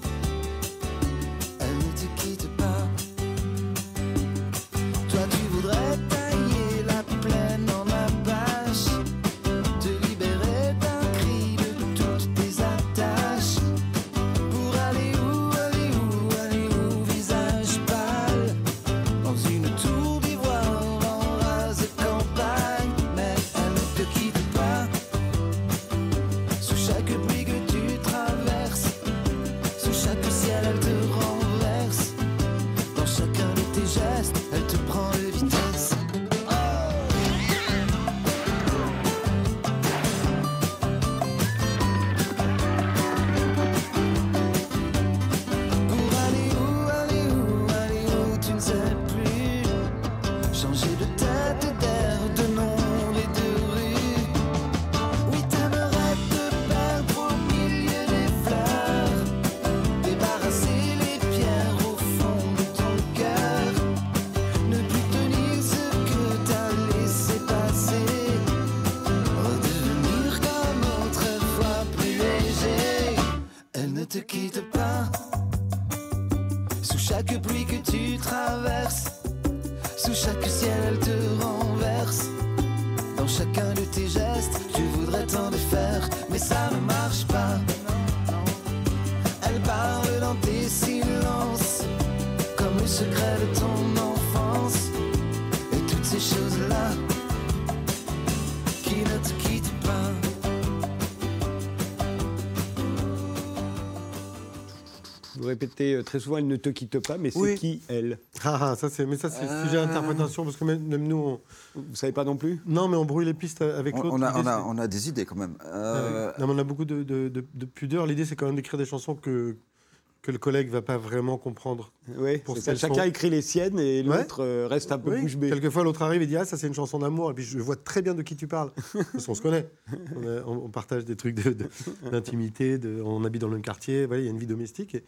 Dans tes silences, comme le secret de ton enfance. Et toutes ces choses-là qui ne te quittent pas. Vous répétez euh, très souvent, elle ne te quitte pas, mais c'est Oui. qui elle? Ah, ah, ça c'est, mais ça c'est Euh. sujet à interprétation parce que même, nous, on- Vous savez pas non plus? Non, mais on brouille les pistes avec On, l'autre. on a, L'idée, on, a, c'est- on a des idées quand même. Euh. Non, mais on a beaucoup de, de, de- de pudeur. L'idée, c'est quand même d'écrire des chansons que, que le collègue va pas vraiment comprendre. Oui, Pour ça. chacun écrit les siennes et l'autre euh, reste un peu Oui, bouche bée. Quelquefois, l'autre arrive et dit Ah, ça, c'est une chanson d'amour. Et puis, je vois très bien de qui tu parles. Parce qu'on se connaît. On, a- on- on partage des trucs de- d'intimité, de, on habite dans le même quartier. Voilà, il y a une vie domestique. Et,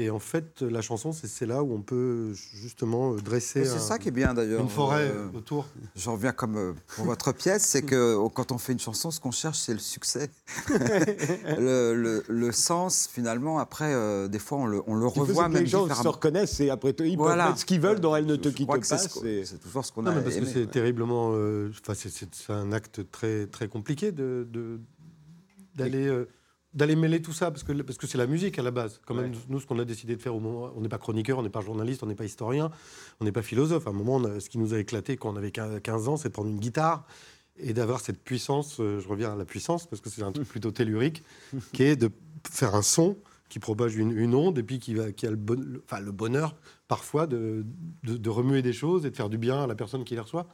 et en fait, la chanson, c'est là où on peut justement euh, dresser Mais C'est un- ça qui est bien d'ailleurs. une forêt Euh, autour. Je reviens comme euh, pour votre pièce, c'est que oh, quand on fait une chanson, ce qu'on cherche, c'est le succès. le, le- le sens, finalement, après, euh, des fois, on le, on le revoit c'est que même les gens se reconnaissent et après ils Voilà. peuvent mettre ce qu'ils veulent dans Elle ne te quitte pas. c'est ce toujours ce qu'on Non, a mais parce que c'est terriblement. euh, Enfin, c'est- un acte très, très compliqué de- d'aller. D'aller mêler tout ça, parce que parce que c'est la musique à la base. Quand même, nous, ce qu'on a décidé de faire au moment, on n'est pas chroniqueur, on n'est pas journaliste, on n'est pas historien, on n'est pas philosophe. À un moment, a- ce qui nous a éclaté quand on avait 15 ans, c'est de prendre une guitare et d'avoir cette puissance, euh, je reviens à la puissance, parce que c'est un truc plutôt tellurique, qui est de faire un son qui propage une, une onde et puis qui, va, qui a le, bon- le- enfin, le bonheur parfois de, de, de remuer des choses et de faire du bien à la personne qui les reçoit.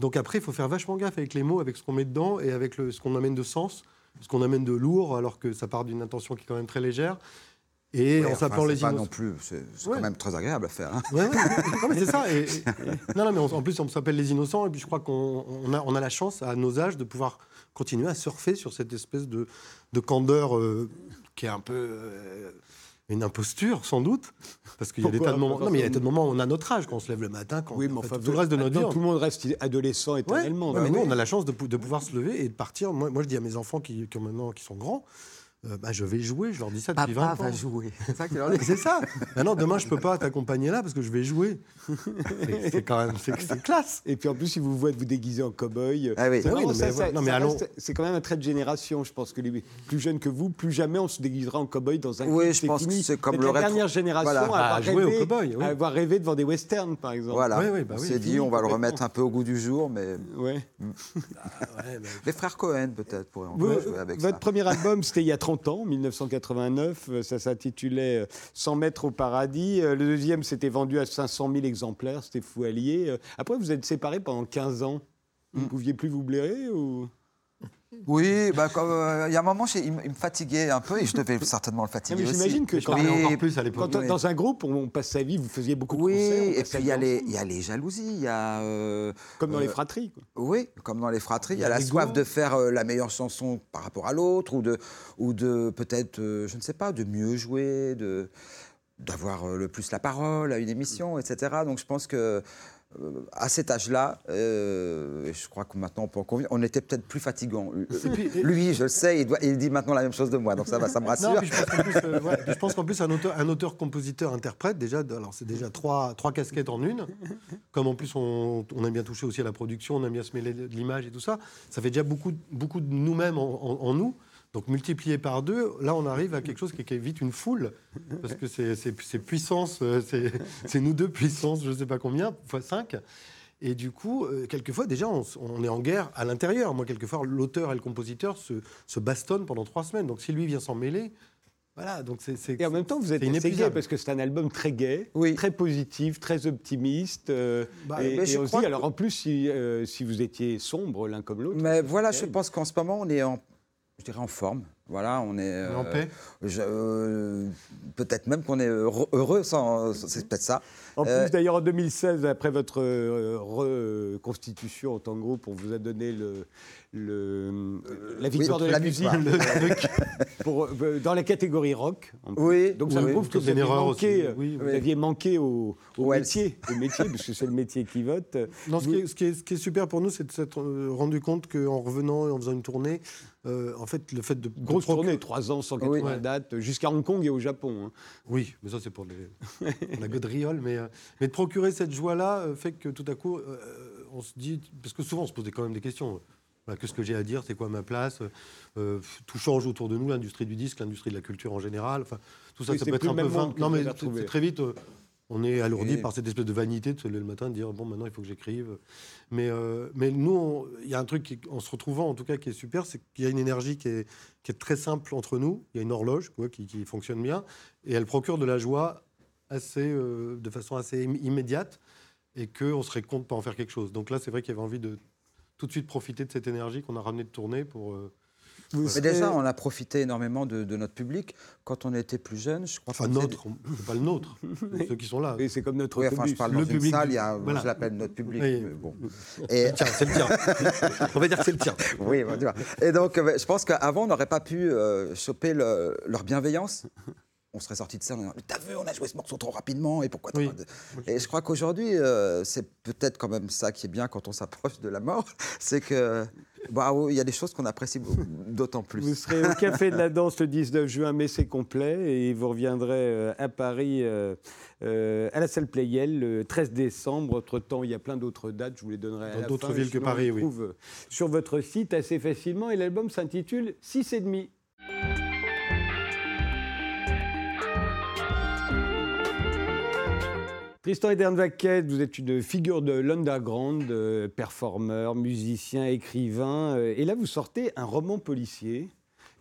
Donc après, il faut faire vachement gaffe avec les mots, avec ce qu'on met dedans et avec le, ce qu'on amène de sens, ce qu'on amène de lourd, alors que ça part d'une intention qui est quand même très légère. Et Ouais, en s'appelant les pas innocents. non plus, c'est Ouais. quand même très agréable à faire. hein. Ouais. Non, mais c'est ça. Et, et- non, non, mais on- en plus, on s'appelle les innocents. Et puis, je crois qu'on on a, on a la chance, à nos âges, de pouvoir continuer à surfer sur cette espèce de, de candeur euh, qui est un peu euh, une imposture, sans doute. Parce qu'il y a des tas de moments. Non, mais il y a des tas de moments où on a notre âge, quand on se lève le matin, quand Oui, mais on fait enfin, tout le reste de notre vie. tout le monde reste adolescent éternellement. ouais, Bah mais nous, oui. on a la chance de, pou- de pouvoir se lever et de partir. Moi, moi je dis à mes enfants qui, qui maintenant, qui sont grands, euh, bah, je vais jouer. Je leur dis ça depuis 20 ans. jouer. C'est ça qu'il leur Mais C'est ça. Maintenant, demain, je peux pas t'accompagner là parce que je vais jouer. C'est- quand même, c'est c'est classe. Et puis en plus, si vous voyez vous déguiser en cow-boy. Ah oui. c'est Ah oui, marrant, non, ça, mais ça- voilà. Non, mais ça allons- reste- C'est quand même un trait de génération. Je pense que les plus jeunes que vous, plus jamais on se déguisera en cow-boy dans un Oui, je pense fini. que c'est comme le la rétro- dernière génération Voilà. à, avoir À jouer au rêvé, cow-boy, oui. à avoir rêvé devant des westerns, par exemple. Voilà. Oui, oui, bah on oui, s'est dit, on va le remettre un peu au goût du jour, mais Ouais. Ouais, mais- les frères Cohen, peut-être, pourraient encore jouer avec votre ça. premier album, c'était il y a 30 ans, 1989. euh, Ça s'intitulait euh, 100 mètres au paradis. Euh, Le deuxième, c'était vendu à 500 000 exemplaires. C'était fou allié. Euh, Après, vous êtes séparés pendant 15 ans. Vous Mm. ne pouviez plus vous blairer ou... Oui, bah, euh, il y a un moment, il, me- il me fatiguait un peu et je devais certainement le Non, fatiguer mais aussi. J'imagine que quand, Oui, encore plus à l'époque. quand oui. dans un groupe, on, on passe sa vie, vous faisiez beaucoup de Oui, concerts. on et puis il y, a les, ensemble, il y a les jalousies, il y a... euh, Comme dans les euh, fratries. quoi. Oui, comme dans les fratries, il y a la l'ego. soif de faire euh, la meilleure chanson par rapport à l'autre, ou de, ou de peut-être, euh, je ne sais pas, de mieux jouer, de d'avoir euh, le plus la parole à une émission, etc. Donc je pense que euh, à cet âge-là, euh, je crois que maintenant on peut en convenir, on était peut-être plus fatigant. et- Lui, je le sais, il, doit- il dit maintenant la même chose de moi, donc ça va, ça me rassure. Non, je pense qu'en plus, euh, ouais, puis je pense qu'en plus, un auteur, un auteur, compositeur, interprète, déjà, alors c'est déjà trois, trois casquettes en une. Comme en plus on, on aime bien toucher aussi à la production, on aime bien se mêler de l'image et tout ça, ça fait déjà beaucoup, beaucoup de nous-mêmes en, en- en nous. Donc multiplié par deux, là on arrive à quelque chose qui, qui est vite une foule, parce que c'est puissance, euh, c'est nous deux puissance, je ne sais pas combien, fois 5. Et du coup, euh, quelquefois, déjà, on, est en guerre à l'intérieur. Moi, quelquefois, l'auteur et le compositeur se, se bastonnent pendant trois semaines. Donc, si lui vient s'en mêler, voilà. Donc, c'est. Et en même temps, vous êtes inépuisable. parce que c'est un album très gay, Oui. très positif, très optimiste. euh, Bah, et et je on se crois dit, que- alors en plus, si, euh, si vous étiez sombre l'un comme l'autre. Mais voilà, je pense qu'en ce moment, on est en, je dirais en forme. Voilà, on est. en euh, paix. je- euh, peut-être même qu'on est heureux, heureux sans. C'est peut-être ça. En plus, Euh, d'ailleurs, en 2016, après votre euh, reconstitution en tant que groupe, on vous a donné le, le- la victoire oui, de la, la musique pour, euh, dans la catégorie rock. plus. Oui. Donc ça Oui, prouve que c'est vous une aviez erreur manqué, euh, Oui, vous oui. aviez manqué au, au Ouais. métier, au métier, parce que c'est le métier qui vote. Non, ce qui, est, ce qui est- ce qui est super pour nous, c'est de s'être euh, rendu compte qu'en revenant et en faisant une tournée, euh, en fait, le fait de. de Grosse proc- tournée, 3 ans, 180 Oui. dates, jusqu'à Hong Kong et au Japon. hein. Oui, mais ça, c'est pour, les- pour la gaudriole. Mais, euh, mais de procurer cette joie-là euh, fait que tout à coup, euh, on se dit. Parce que souvent, on se posait quand même des questions. Voilà, Qu'est-ce que j'ai à dire? C'est quoi ma place? Euh, Tout change autour de nous, l'industrie du disque, l'industrie de la culture en général. Enfin, tout ça, Oui, ça peut être un peu vain. Non, mais très vite. euh, on est alourdi par cette espèce de vanité de se lever le matin, de dire bon, maintenant il faut que j'écrive. Mais, euh, mais nous, il y a un truc qui- en se retrouvant, en tout cas, qui est super, c'est qu'il y a une énergie qui est, qui est très simple entre nous. Il y a une horloge quoi, qui, qui fonctionne bien et elle procure de la joie assez, euh, de façon assez im- immédiate et qu'on serait con de pas en faire quelque chose. Donc là, c'est vrai qu'il y avait envie de tout de suite profiter de cette énergie qu'on a ramenée de tournée pour, euh, Vous Mais serez- déjà, on a profité énormément de, de notre public quand on était plus jeune. Je crois Enfin, notre, c'est pas le nôtre, ceux qui sont là. Et c'est comme notre Oui, enfin, je parle le dans une public salle, du- il y a, voilà. je l'appelle notre public. Oui. mais bon. Et, Tiens, c'est le tien. on va dire que c'est le tien. oui, bon, tu vois. Et donc, euh, je pense qu'avant, on n'aurait pas pu euh, choper le- leur bienveillance. On serait sorti de ça en disant T'as vu, on a joué ce morceau trop rapidement, et pourquoi Oui. Et je crois qu'aujourd'hui, euh, c'est peut-être quand même ça qui est bien quand on s'approche de la mort, c'est que. Bah, oui, il y a des choses qu'on apprécie d'autant plus. Vous serez au Café de la Danse le 19 juin, mais c'est complet. Et vous reviendrez euh, à Paris, euh, à la salle Playel, le 13 décembre. Entre-temps, il y a plein d'autres dates. Je vous les donnerai à Dans la d'autres villes que on Paris, les oui. trouve sur votre site assez facilement. Et l'album s'intitule 6 et demi. Tristan Edernvaquet, vous êtes une figure de l'underground, euh, performeur, musicien, écrivain. euh, et là, vous sortez un roman policier.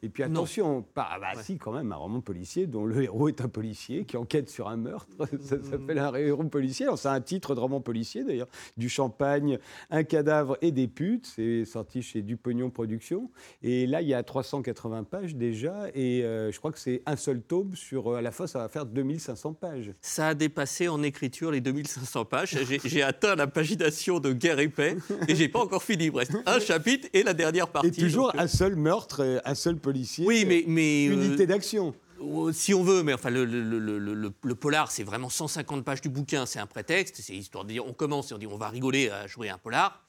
Et puis attention, pas, ah bah Ouais. si quand même, un roman policier dont le héros est un policier qui enquête sur un meurtre. Ça s'appelle un héros policier. Alors, C'est un titre de roman policier d'ailleurs. Du champagne, un cadavre et des putes. C'est sorti chez Dupognon Productions. Et là, il y a 380 pages déjà. Et euh, je crois que c'est un seul tome sur. euh, à la fin, ça va faire 2500 pages. Ça a dépassé en écriture les 2500 pages. J'ai- atteint la pagination de Guerre et Paix et j'ai pas encore fini. Il reste un chapitre et la dernière partie. Et toujours donc, euh, un seul meurtre, euh, un seul policier. Oui, mais. mais euh, Unité d'action. euh, Si on veut, mais enfin, le, le- le- le- polar, c'est vraiment 150 pages du bouquin, c'est un prétexte, c'est histoire de dire, on commence et on dit, on va rigoler à jouer un polar.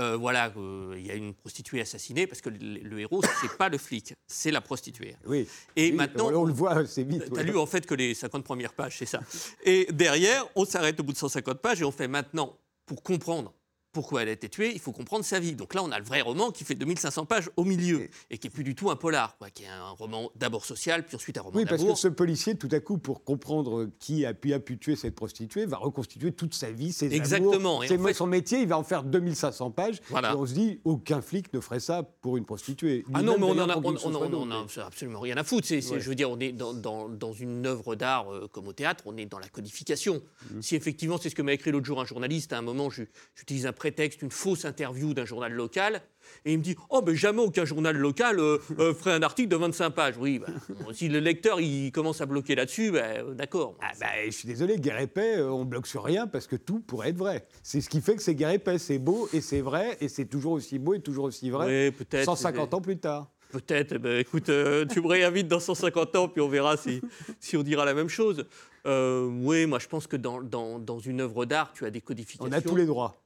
Euh, voilà, euh, il y a une prostituée assassinée, parce que le, le héros, c'est pas le flic, c'est la prostituée. Oui. Et Oui, maintenant, on, le voit assez vite. T'as ouais. lu en fait que les 50 premières pages, c'est ça. Et derrière, on s'arrête au bout de 150 pages et on fait maintenant, pour comprendre pourquoi elle a été tuée, il faut comprendre sa vie. Donc là, on a le vrai roman qui fait 2500 pages au milieu et qui est plus du tout un polar, quoi, qui est un roman d'abord social, puis ensuite un roman Oui, parce que ce policier, tout à coup, pour comprendre qui a pu, a pu tuer cette prostituée, va reconstituer toute sa vie, ses Exactement. amours, Et ses- fait- son métier. Il va en faire 2500 pages. Voilà. Et on se dit, aucun flic ne ferait ça pour une prostituée. Ah non, mais on en a, on, on- on absolument rien à foutre. Ouais. Je veux dire, on est dans, dans- dans une œuvre d'art euh, comme au théâtre, on est dans la codification. Mmh. Si effectivement, c'est ce que m'a écrit l'autre jour un journaliste, à un moment, j'utilise un prétexte, une fausse interview d'un journal local, et il me dit Oh, mais jamais aucun journal local euh, euh, ferait un article de 25 pages. Oui, bah, si le lecteur il commence à bloquer là-dessus, bah, euh, d'accord. Ah bah, je suis désolé, guerre euh, on bloque sur rien parce que tout pourrait être vrai. C'est ce qui fait que c'est guerre et paix. C'est beau et c'est vrai et c'est toujours aussi beau et toujours aussi vrai. Peut-être. 150 ans plus tard. Peut-être. Ben, écoute, euh, tu me réinvites dans 150 ans, puis on verra si, si on dira la même chose. Euh, oui, moi, je pense que dans, dans, dans une œuvre d'art, tu as des codifications. On a tous les droits.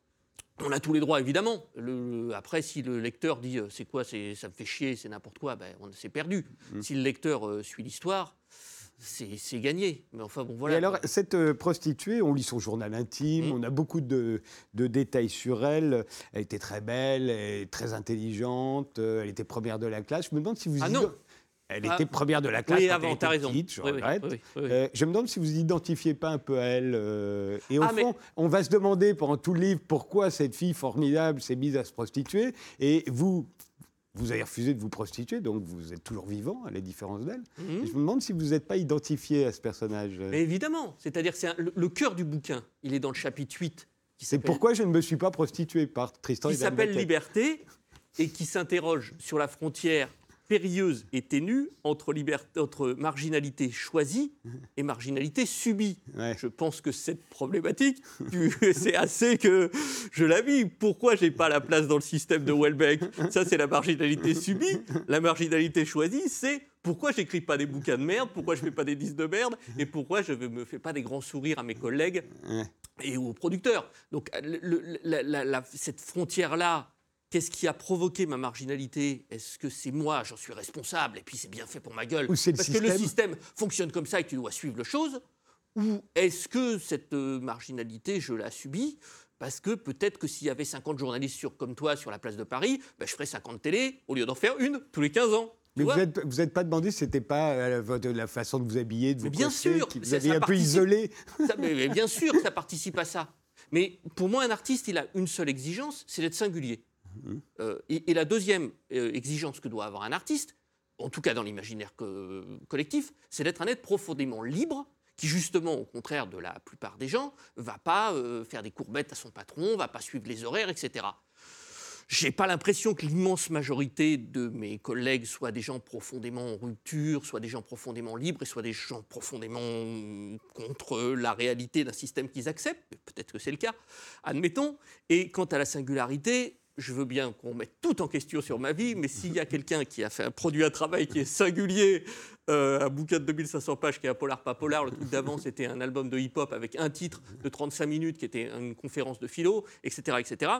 On a tous les droits, évidemment. Le- le- après, si le lecteur dit euh, c'est quoi, c'est, ça me fait chier, c'est n'importe quoi, ben, on s'est perdu. Mmh. Si le lecteur euh, suit l'histoire, c'est, gagné. Mais enfin, bon, voilà. Et alors, cette euh, prostituée, on lit son journal intime, Mhm. on a beaucoup de, de détails sur elle. Elle était très belle, elle très intelligente, elle était première de la classe. Je me demande si vous... Ah non. Elle Ah. était première de la classe oui, quand avant, elle était t'as raison. petite, je Oui, regrette. oui, oui, oui. Euh, je me demande si vous identifiez pas un peu à elle. euh, et au Ah, mais- fond, on va se demander pendant tout le livre pourquoi cette fille formidable s'est mise à se prostituer. Et vous, vous avez refusé de vous prostituer, donc vous êtes toujours vivant, à la différence d'elle. Mhm. Je me demande si vous n'êtes pas identifié à ce personnage. euh. Mais évidemment, c'est-à-dire c'est le, le cœur du bouquin. Il est dans le chapitre 8 qui C'est pourquoi je ne me suis pas prostitué par Tristan qui s'appelle. Liberté et qui s'interroge sur la frontière périlleuse et ténue entre, marginalité choisie et marginalité subie. Ouais. Je pense que cette problématique, c'est assez que je la vis. Pourquoi j'ai pas la place dans le système de Welbeck? Ça, c'est la marginalité subie. La marginalité choisie, c'est pourquoi j'écris pas des bouquins de merde, pourquoi je fais pas des disques de merde, et pourquoi je ne me fais pas des grands sourires à mes collègues et aux producteurs. Donc le- le- la- la- la- cette frontière-là, qu'est-ce qui a provoqué ma marginalité? Est-ce que c'est moi, j'en suis responsable, et puis c'est bien fait pour ma gueule Ou c'est le Parce que le système fonctionne comme ça et tu dois suivre le chose Ou est-ce que cette euh, marginalité, je la subis? Parce que peut-être que s'il y avait 50 journalistes sur, comme toi sur la place de Paris, ben, je ferais 50 télé au lieu d'en faire une tous les 15 ans. Mais vous n'êtes vous êtes pas demandé c'était pas euh, la façon de vous habiller, de vous Mais bien sûr, qui vous ça- avez ça un peu isolé. Ça, mais, mais bien sûr ça participe à ça. Mais pour moi, un artiste, il a une seule exigence, c'est d'être singulier. Euh, et, la deuxième euh, exigence que doit avoir un artiste, en tout cas dans l'imaginaire co- collectif, c'est d'être un être profondément libre qui justement, au contraire de la plupart des gens, va pas euh, faire des courbettes à son patron, va pas suivre les horaires, etc. j'ai pas l'impression que l'immense majorité de mes collègues soient des gens profondément en rupture, soit des gens profondément libres, et soit des gens profondément contre la réalité d'un système qu'ils acceptent. Peut-être que c'est le cas, admettons. Et quant à la singularité, je veux bien qu'on mette tout en question sur ma vie, mais s'il y a quelqu'un qui a fait un produit à travail qui est singulier, euh, un bouquin de 2500 pages qui est un polar pas polar, le truc d'avant c'était un album de hip-hop avec un titre de 35 minutes qui était une conférence de philo, etc., etc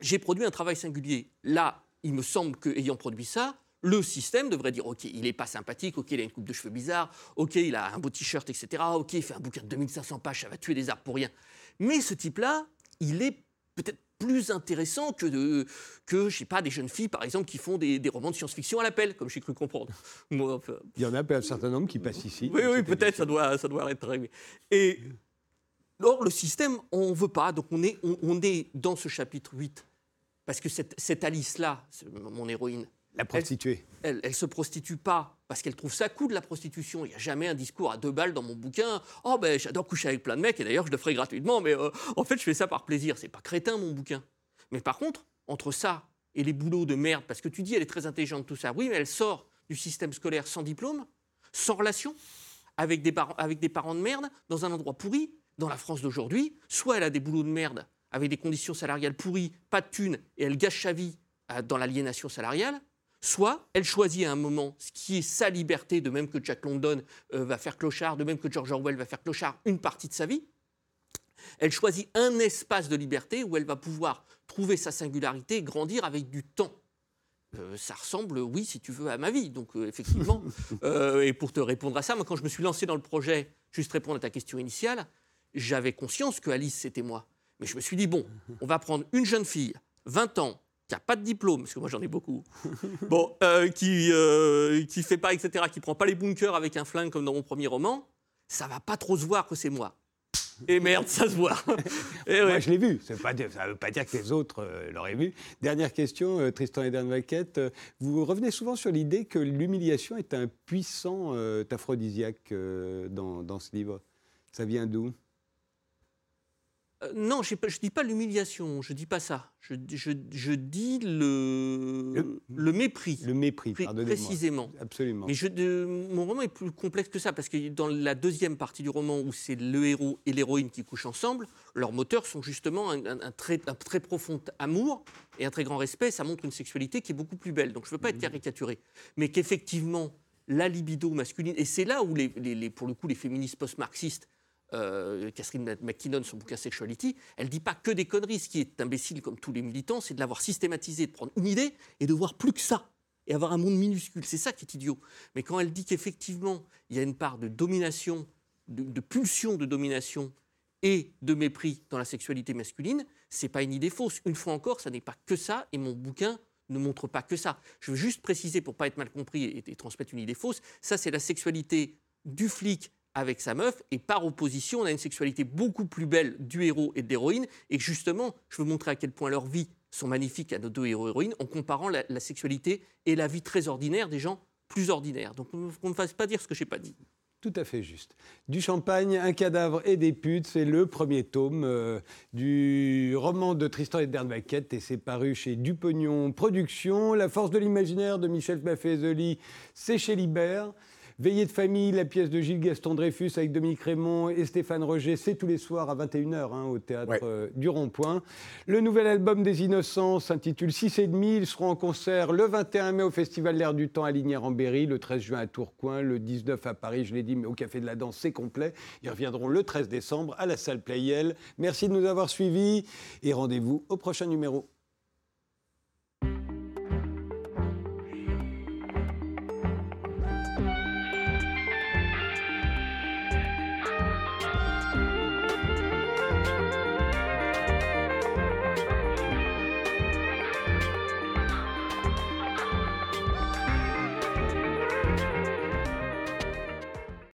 j'ai produit un travail singulier. Là, il me semble qu'ayant produit ça, le système devrait dire ok, il n'est pas sympathique, ok, il a une coupe de cheveux bizarre, ok, il a un beau t-shirt, etc. Ok, il fait un bouquin de 2500 pages, ça va tuer des arbres pour rien. Mais ce type-là, il est peut-être plus intéressant que, de, que je sais pas, des jeunes filles, par exemple, qui font des, des romans de science-fiction à l'appel, comme j'ai cru comprendre. Moi, enfin, Il y en a un certain nombre qui passent ici. oui, oui, peut-être, ça doit, ça doit être réglé. Et or, le système, on ne veut pas. Donc, on est, on, on est dans ce chapitre 8. Parce que cette, cette Alice-là, c'est mon héroïne, La prostituée. elle ne se prostitue pas parce qu'elle trouve ça cool, la prostitution. Il n'y a jamais un discours à deux balles dans mon bouquin. Oh, ben, j'adore coucher avec plein de mecs, et d'ailleurs, je le ferai gratuitement, mais euh, en fait, je fais ça par plaisir. C'est pas crétin, mon bouquin. Mais par contre, entre ça et les boulots de merde, parce que tu dis, elle est très intelligente, tout ça. Oui, mais elle sort du système scolaire sans diplôme, sans relation, avec des, parents, avec des parents de merde, dans un endroit pourri, dans la France d'aujourd'hui. Soit elle a des boulots de merde, avec des conditions salariales pourries, pas de thunes, et elle gâche sa vie euh, dans l'aliénation salariale. Soit elle choisit à un moment ce qui est sa liberté, de même que Jack London euh, va faire clochard, de même que George Orwell va faire clochard une partie de sa vie. Elle choisit un espace de liberté où elle va pouvoir trouver sa singularité et grandir avec du temps. Euh, ça ressemble, oui, si tu veux, à ma vie. Donc, euh, effectivement, et pour te répondre à ça, moi, quand je me suis lancé dans le projet, juste répondre à ta question initiale, j'avais conscience que Alice, c'était moi. Mais je me suis dit, bon, on va prendre une jeune fille, 20 ans, qui n'a pas de diplôme, parce que moi j'en ai beaucoup, bon, euh, qui euh, qui fait pas, etc., qui prend pas les bunkers avec un flingue comme dans mon premier roman, ça va pas trop se voir que c'est moi. Et merde, ça se voit. Et ouais. Moi, je l'ai vu. Ça ne veut pas dire que les autres euh, l'auraient vu. Dernière question, euh, Tristan Eden-Vaquette. Euh, vous revenez souvent sur l'idée que l'humiliation est un puissant aphrodisiaque dans, dans ce livre. Ça vient d'où? Euh, non, je ne dis pas l'humiliation, je dis pas ça. Je, je- je dis le, Le- le mépris. Le mépris, pardonnez-moi. précisément. Absolument. Mais je, de- mon roman est plus complexe que ça, parce que dans la deuxième partie du roman, où c'est le héros et l'héroïne qui couchent ensemble, leurs moteurs sont justement un, un- un très, un très profond amour et un très grand respect. Ça montre une sexualité qui est beaucoup plus belle. Donc je ne veux pas être caricaturé. Mais qu'effectivement, la libido masculine, et c'est là où, les, les- les- pour le coup, les féministes post-marxistes, euh, Catherine McKinnon, son bouquin Sexuality, elle dit pas que des conneries. Ce qui est imbécile, comme tous les militants, c'est de l'avoir systématisé, de prendre une idée et de voir plus que ça et avoir un monde minuscule. C'est ça qui est idiot. Mais quand elle dit qu'effectivement, il y a une part de domination, de, de pulsion de domination et de mépris dans la sexualité masculine, c'est pas une idée fausse. Une fois encore, ça n'est pas que ça, et mon bouquin ne montre pas que ça. Je veux juste préciser, pour pas être mal compris et, et transmettre une idée fausse, ça c'est la sexualité du flic avec sa meuf, et par opposition, on a une sexualité beaucoup plus belle du héros et de l'héroïne, et justement, je veux montrer à quel point leur vie sont magnifiques à nos deux héros-héroïnes, en comparant la, sexualité et la vie très ordinaire des gens plus ordinaires. Donc on ne me fasse pas dire ce que je n'ai pas dit. Tout à fait juste. Du champagne, un cadavre et des putes, c'est le premier tome euh, du roman de Tristan et Vaquette et c'est paru chez Dupognon Productions. La force de l'imaginaire de Michel Maffezoli, c'est chez Libert. Veillée de famille, la pièce de Gilles Gaston Dreyfus avec Dominique Raymond et Stéphane Roger, c'est tous les soirs à 21h hein, au théâtre Ouais. euh, du Rond-Point. Le nouvel album des Innocents s'intitule 6 et demi. Ils seront en concert le 21 mai au Festival L'Air du Temps à Lignières-en-Berry, le 13 juin à Tourcoing, le 19 à Paris, je l'ai dit, mais au Café de la Danse, c'est complet. Ils reviendront le 13 décembre à la salle Playel. Merci de nous avoir suivis et rendez-vous au prochain numéro.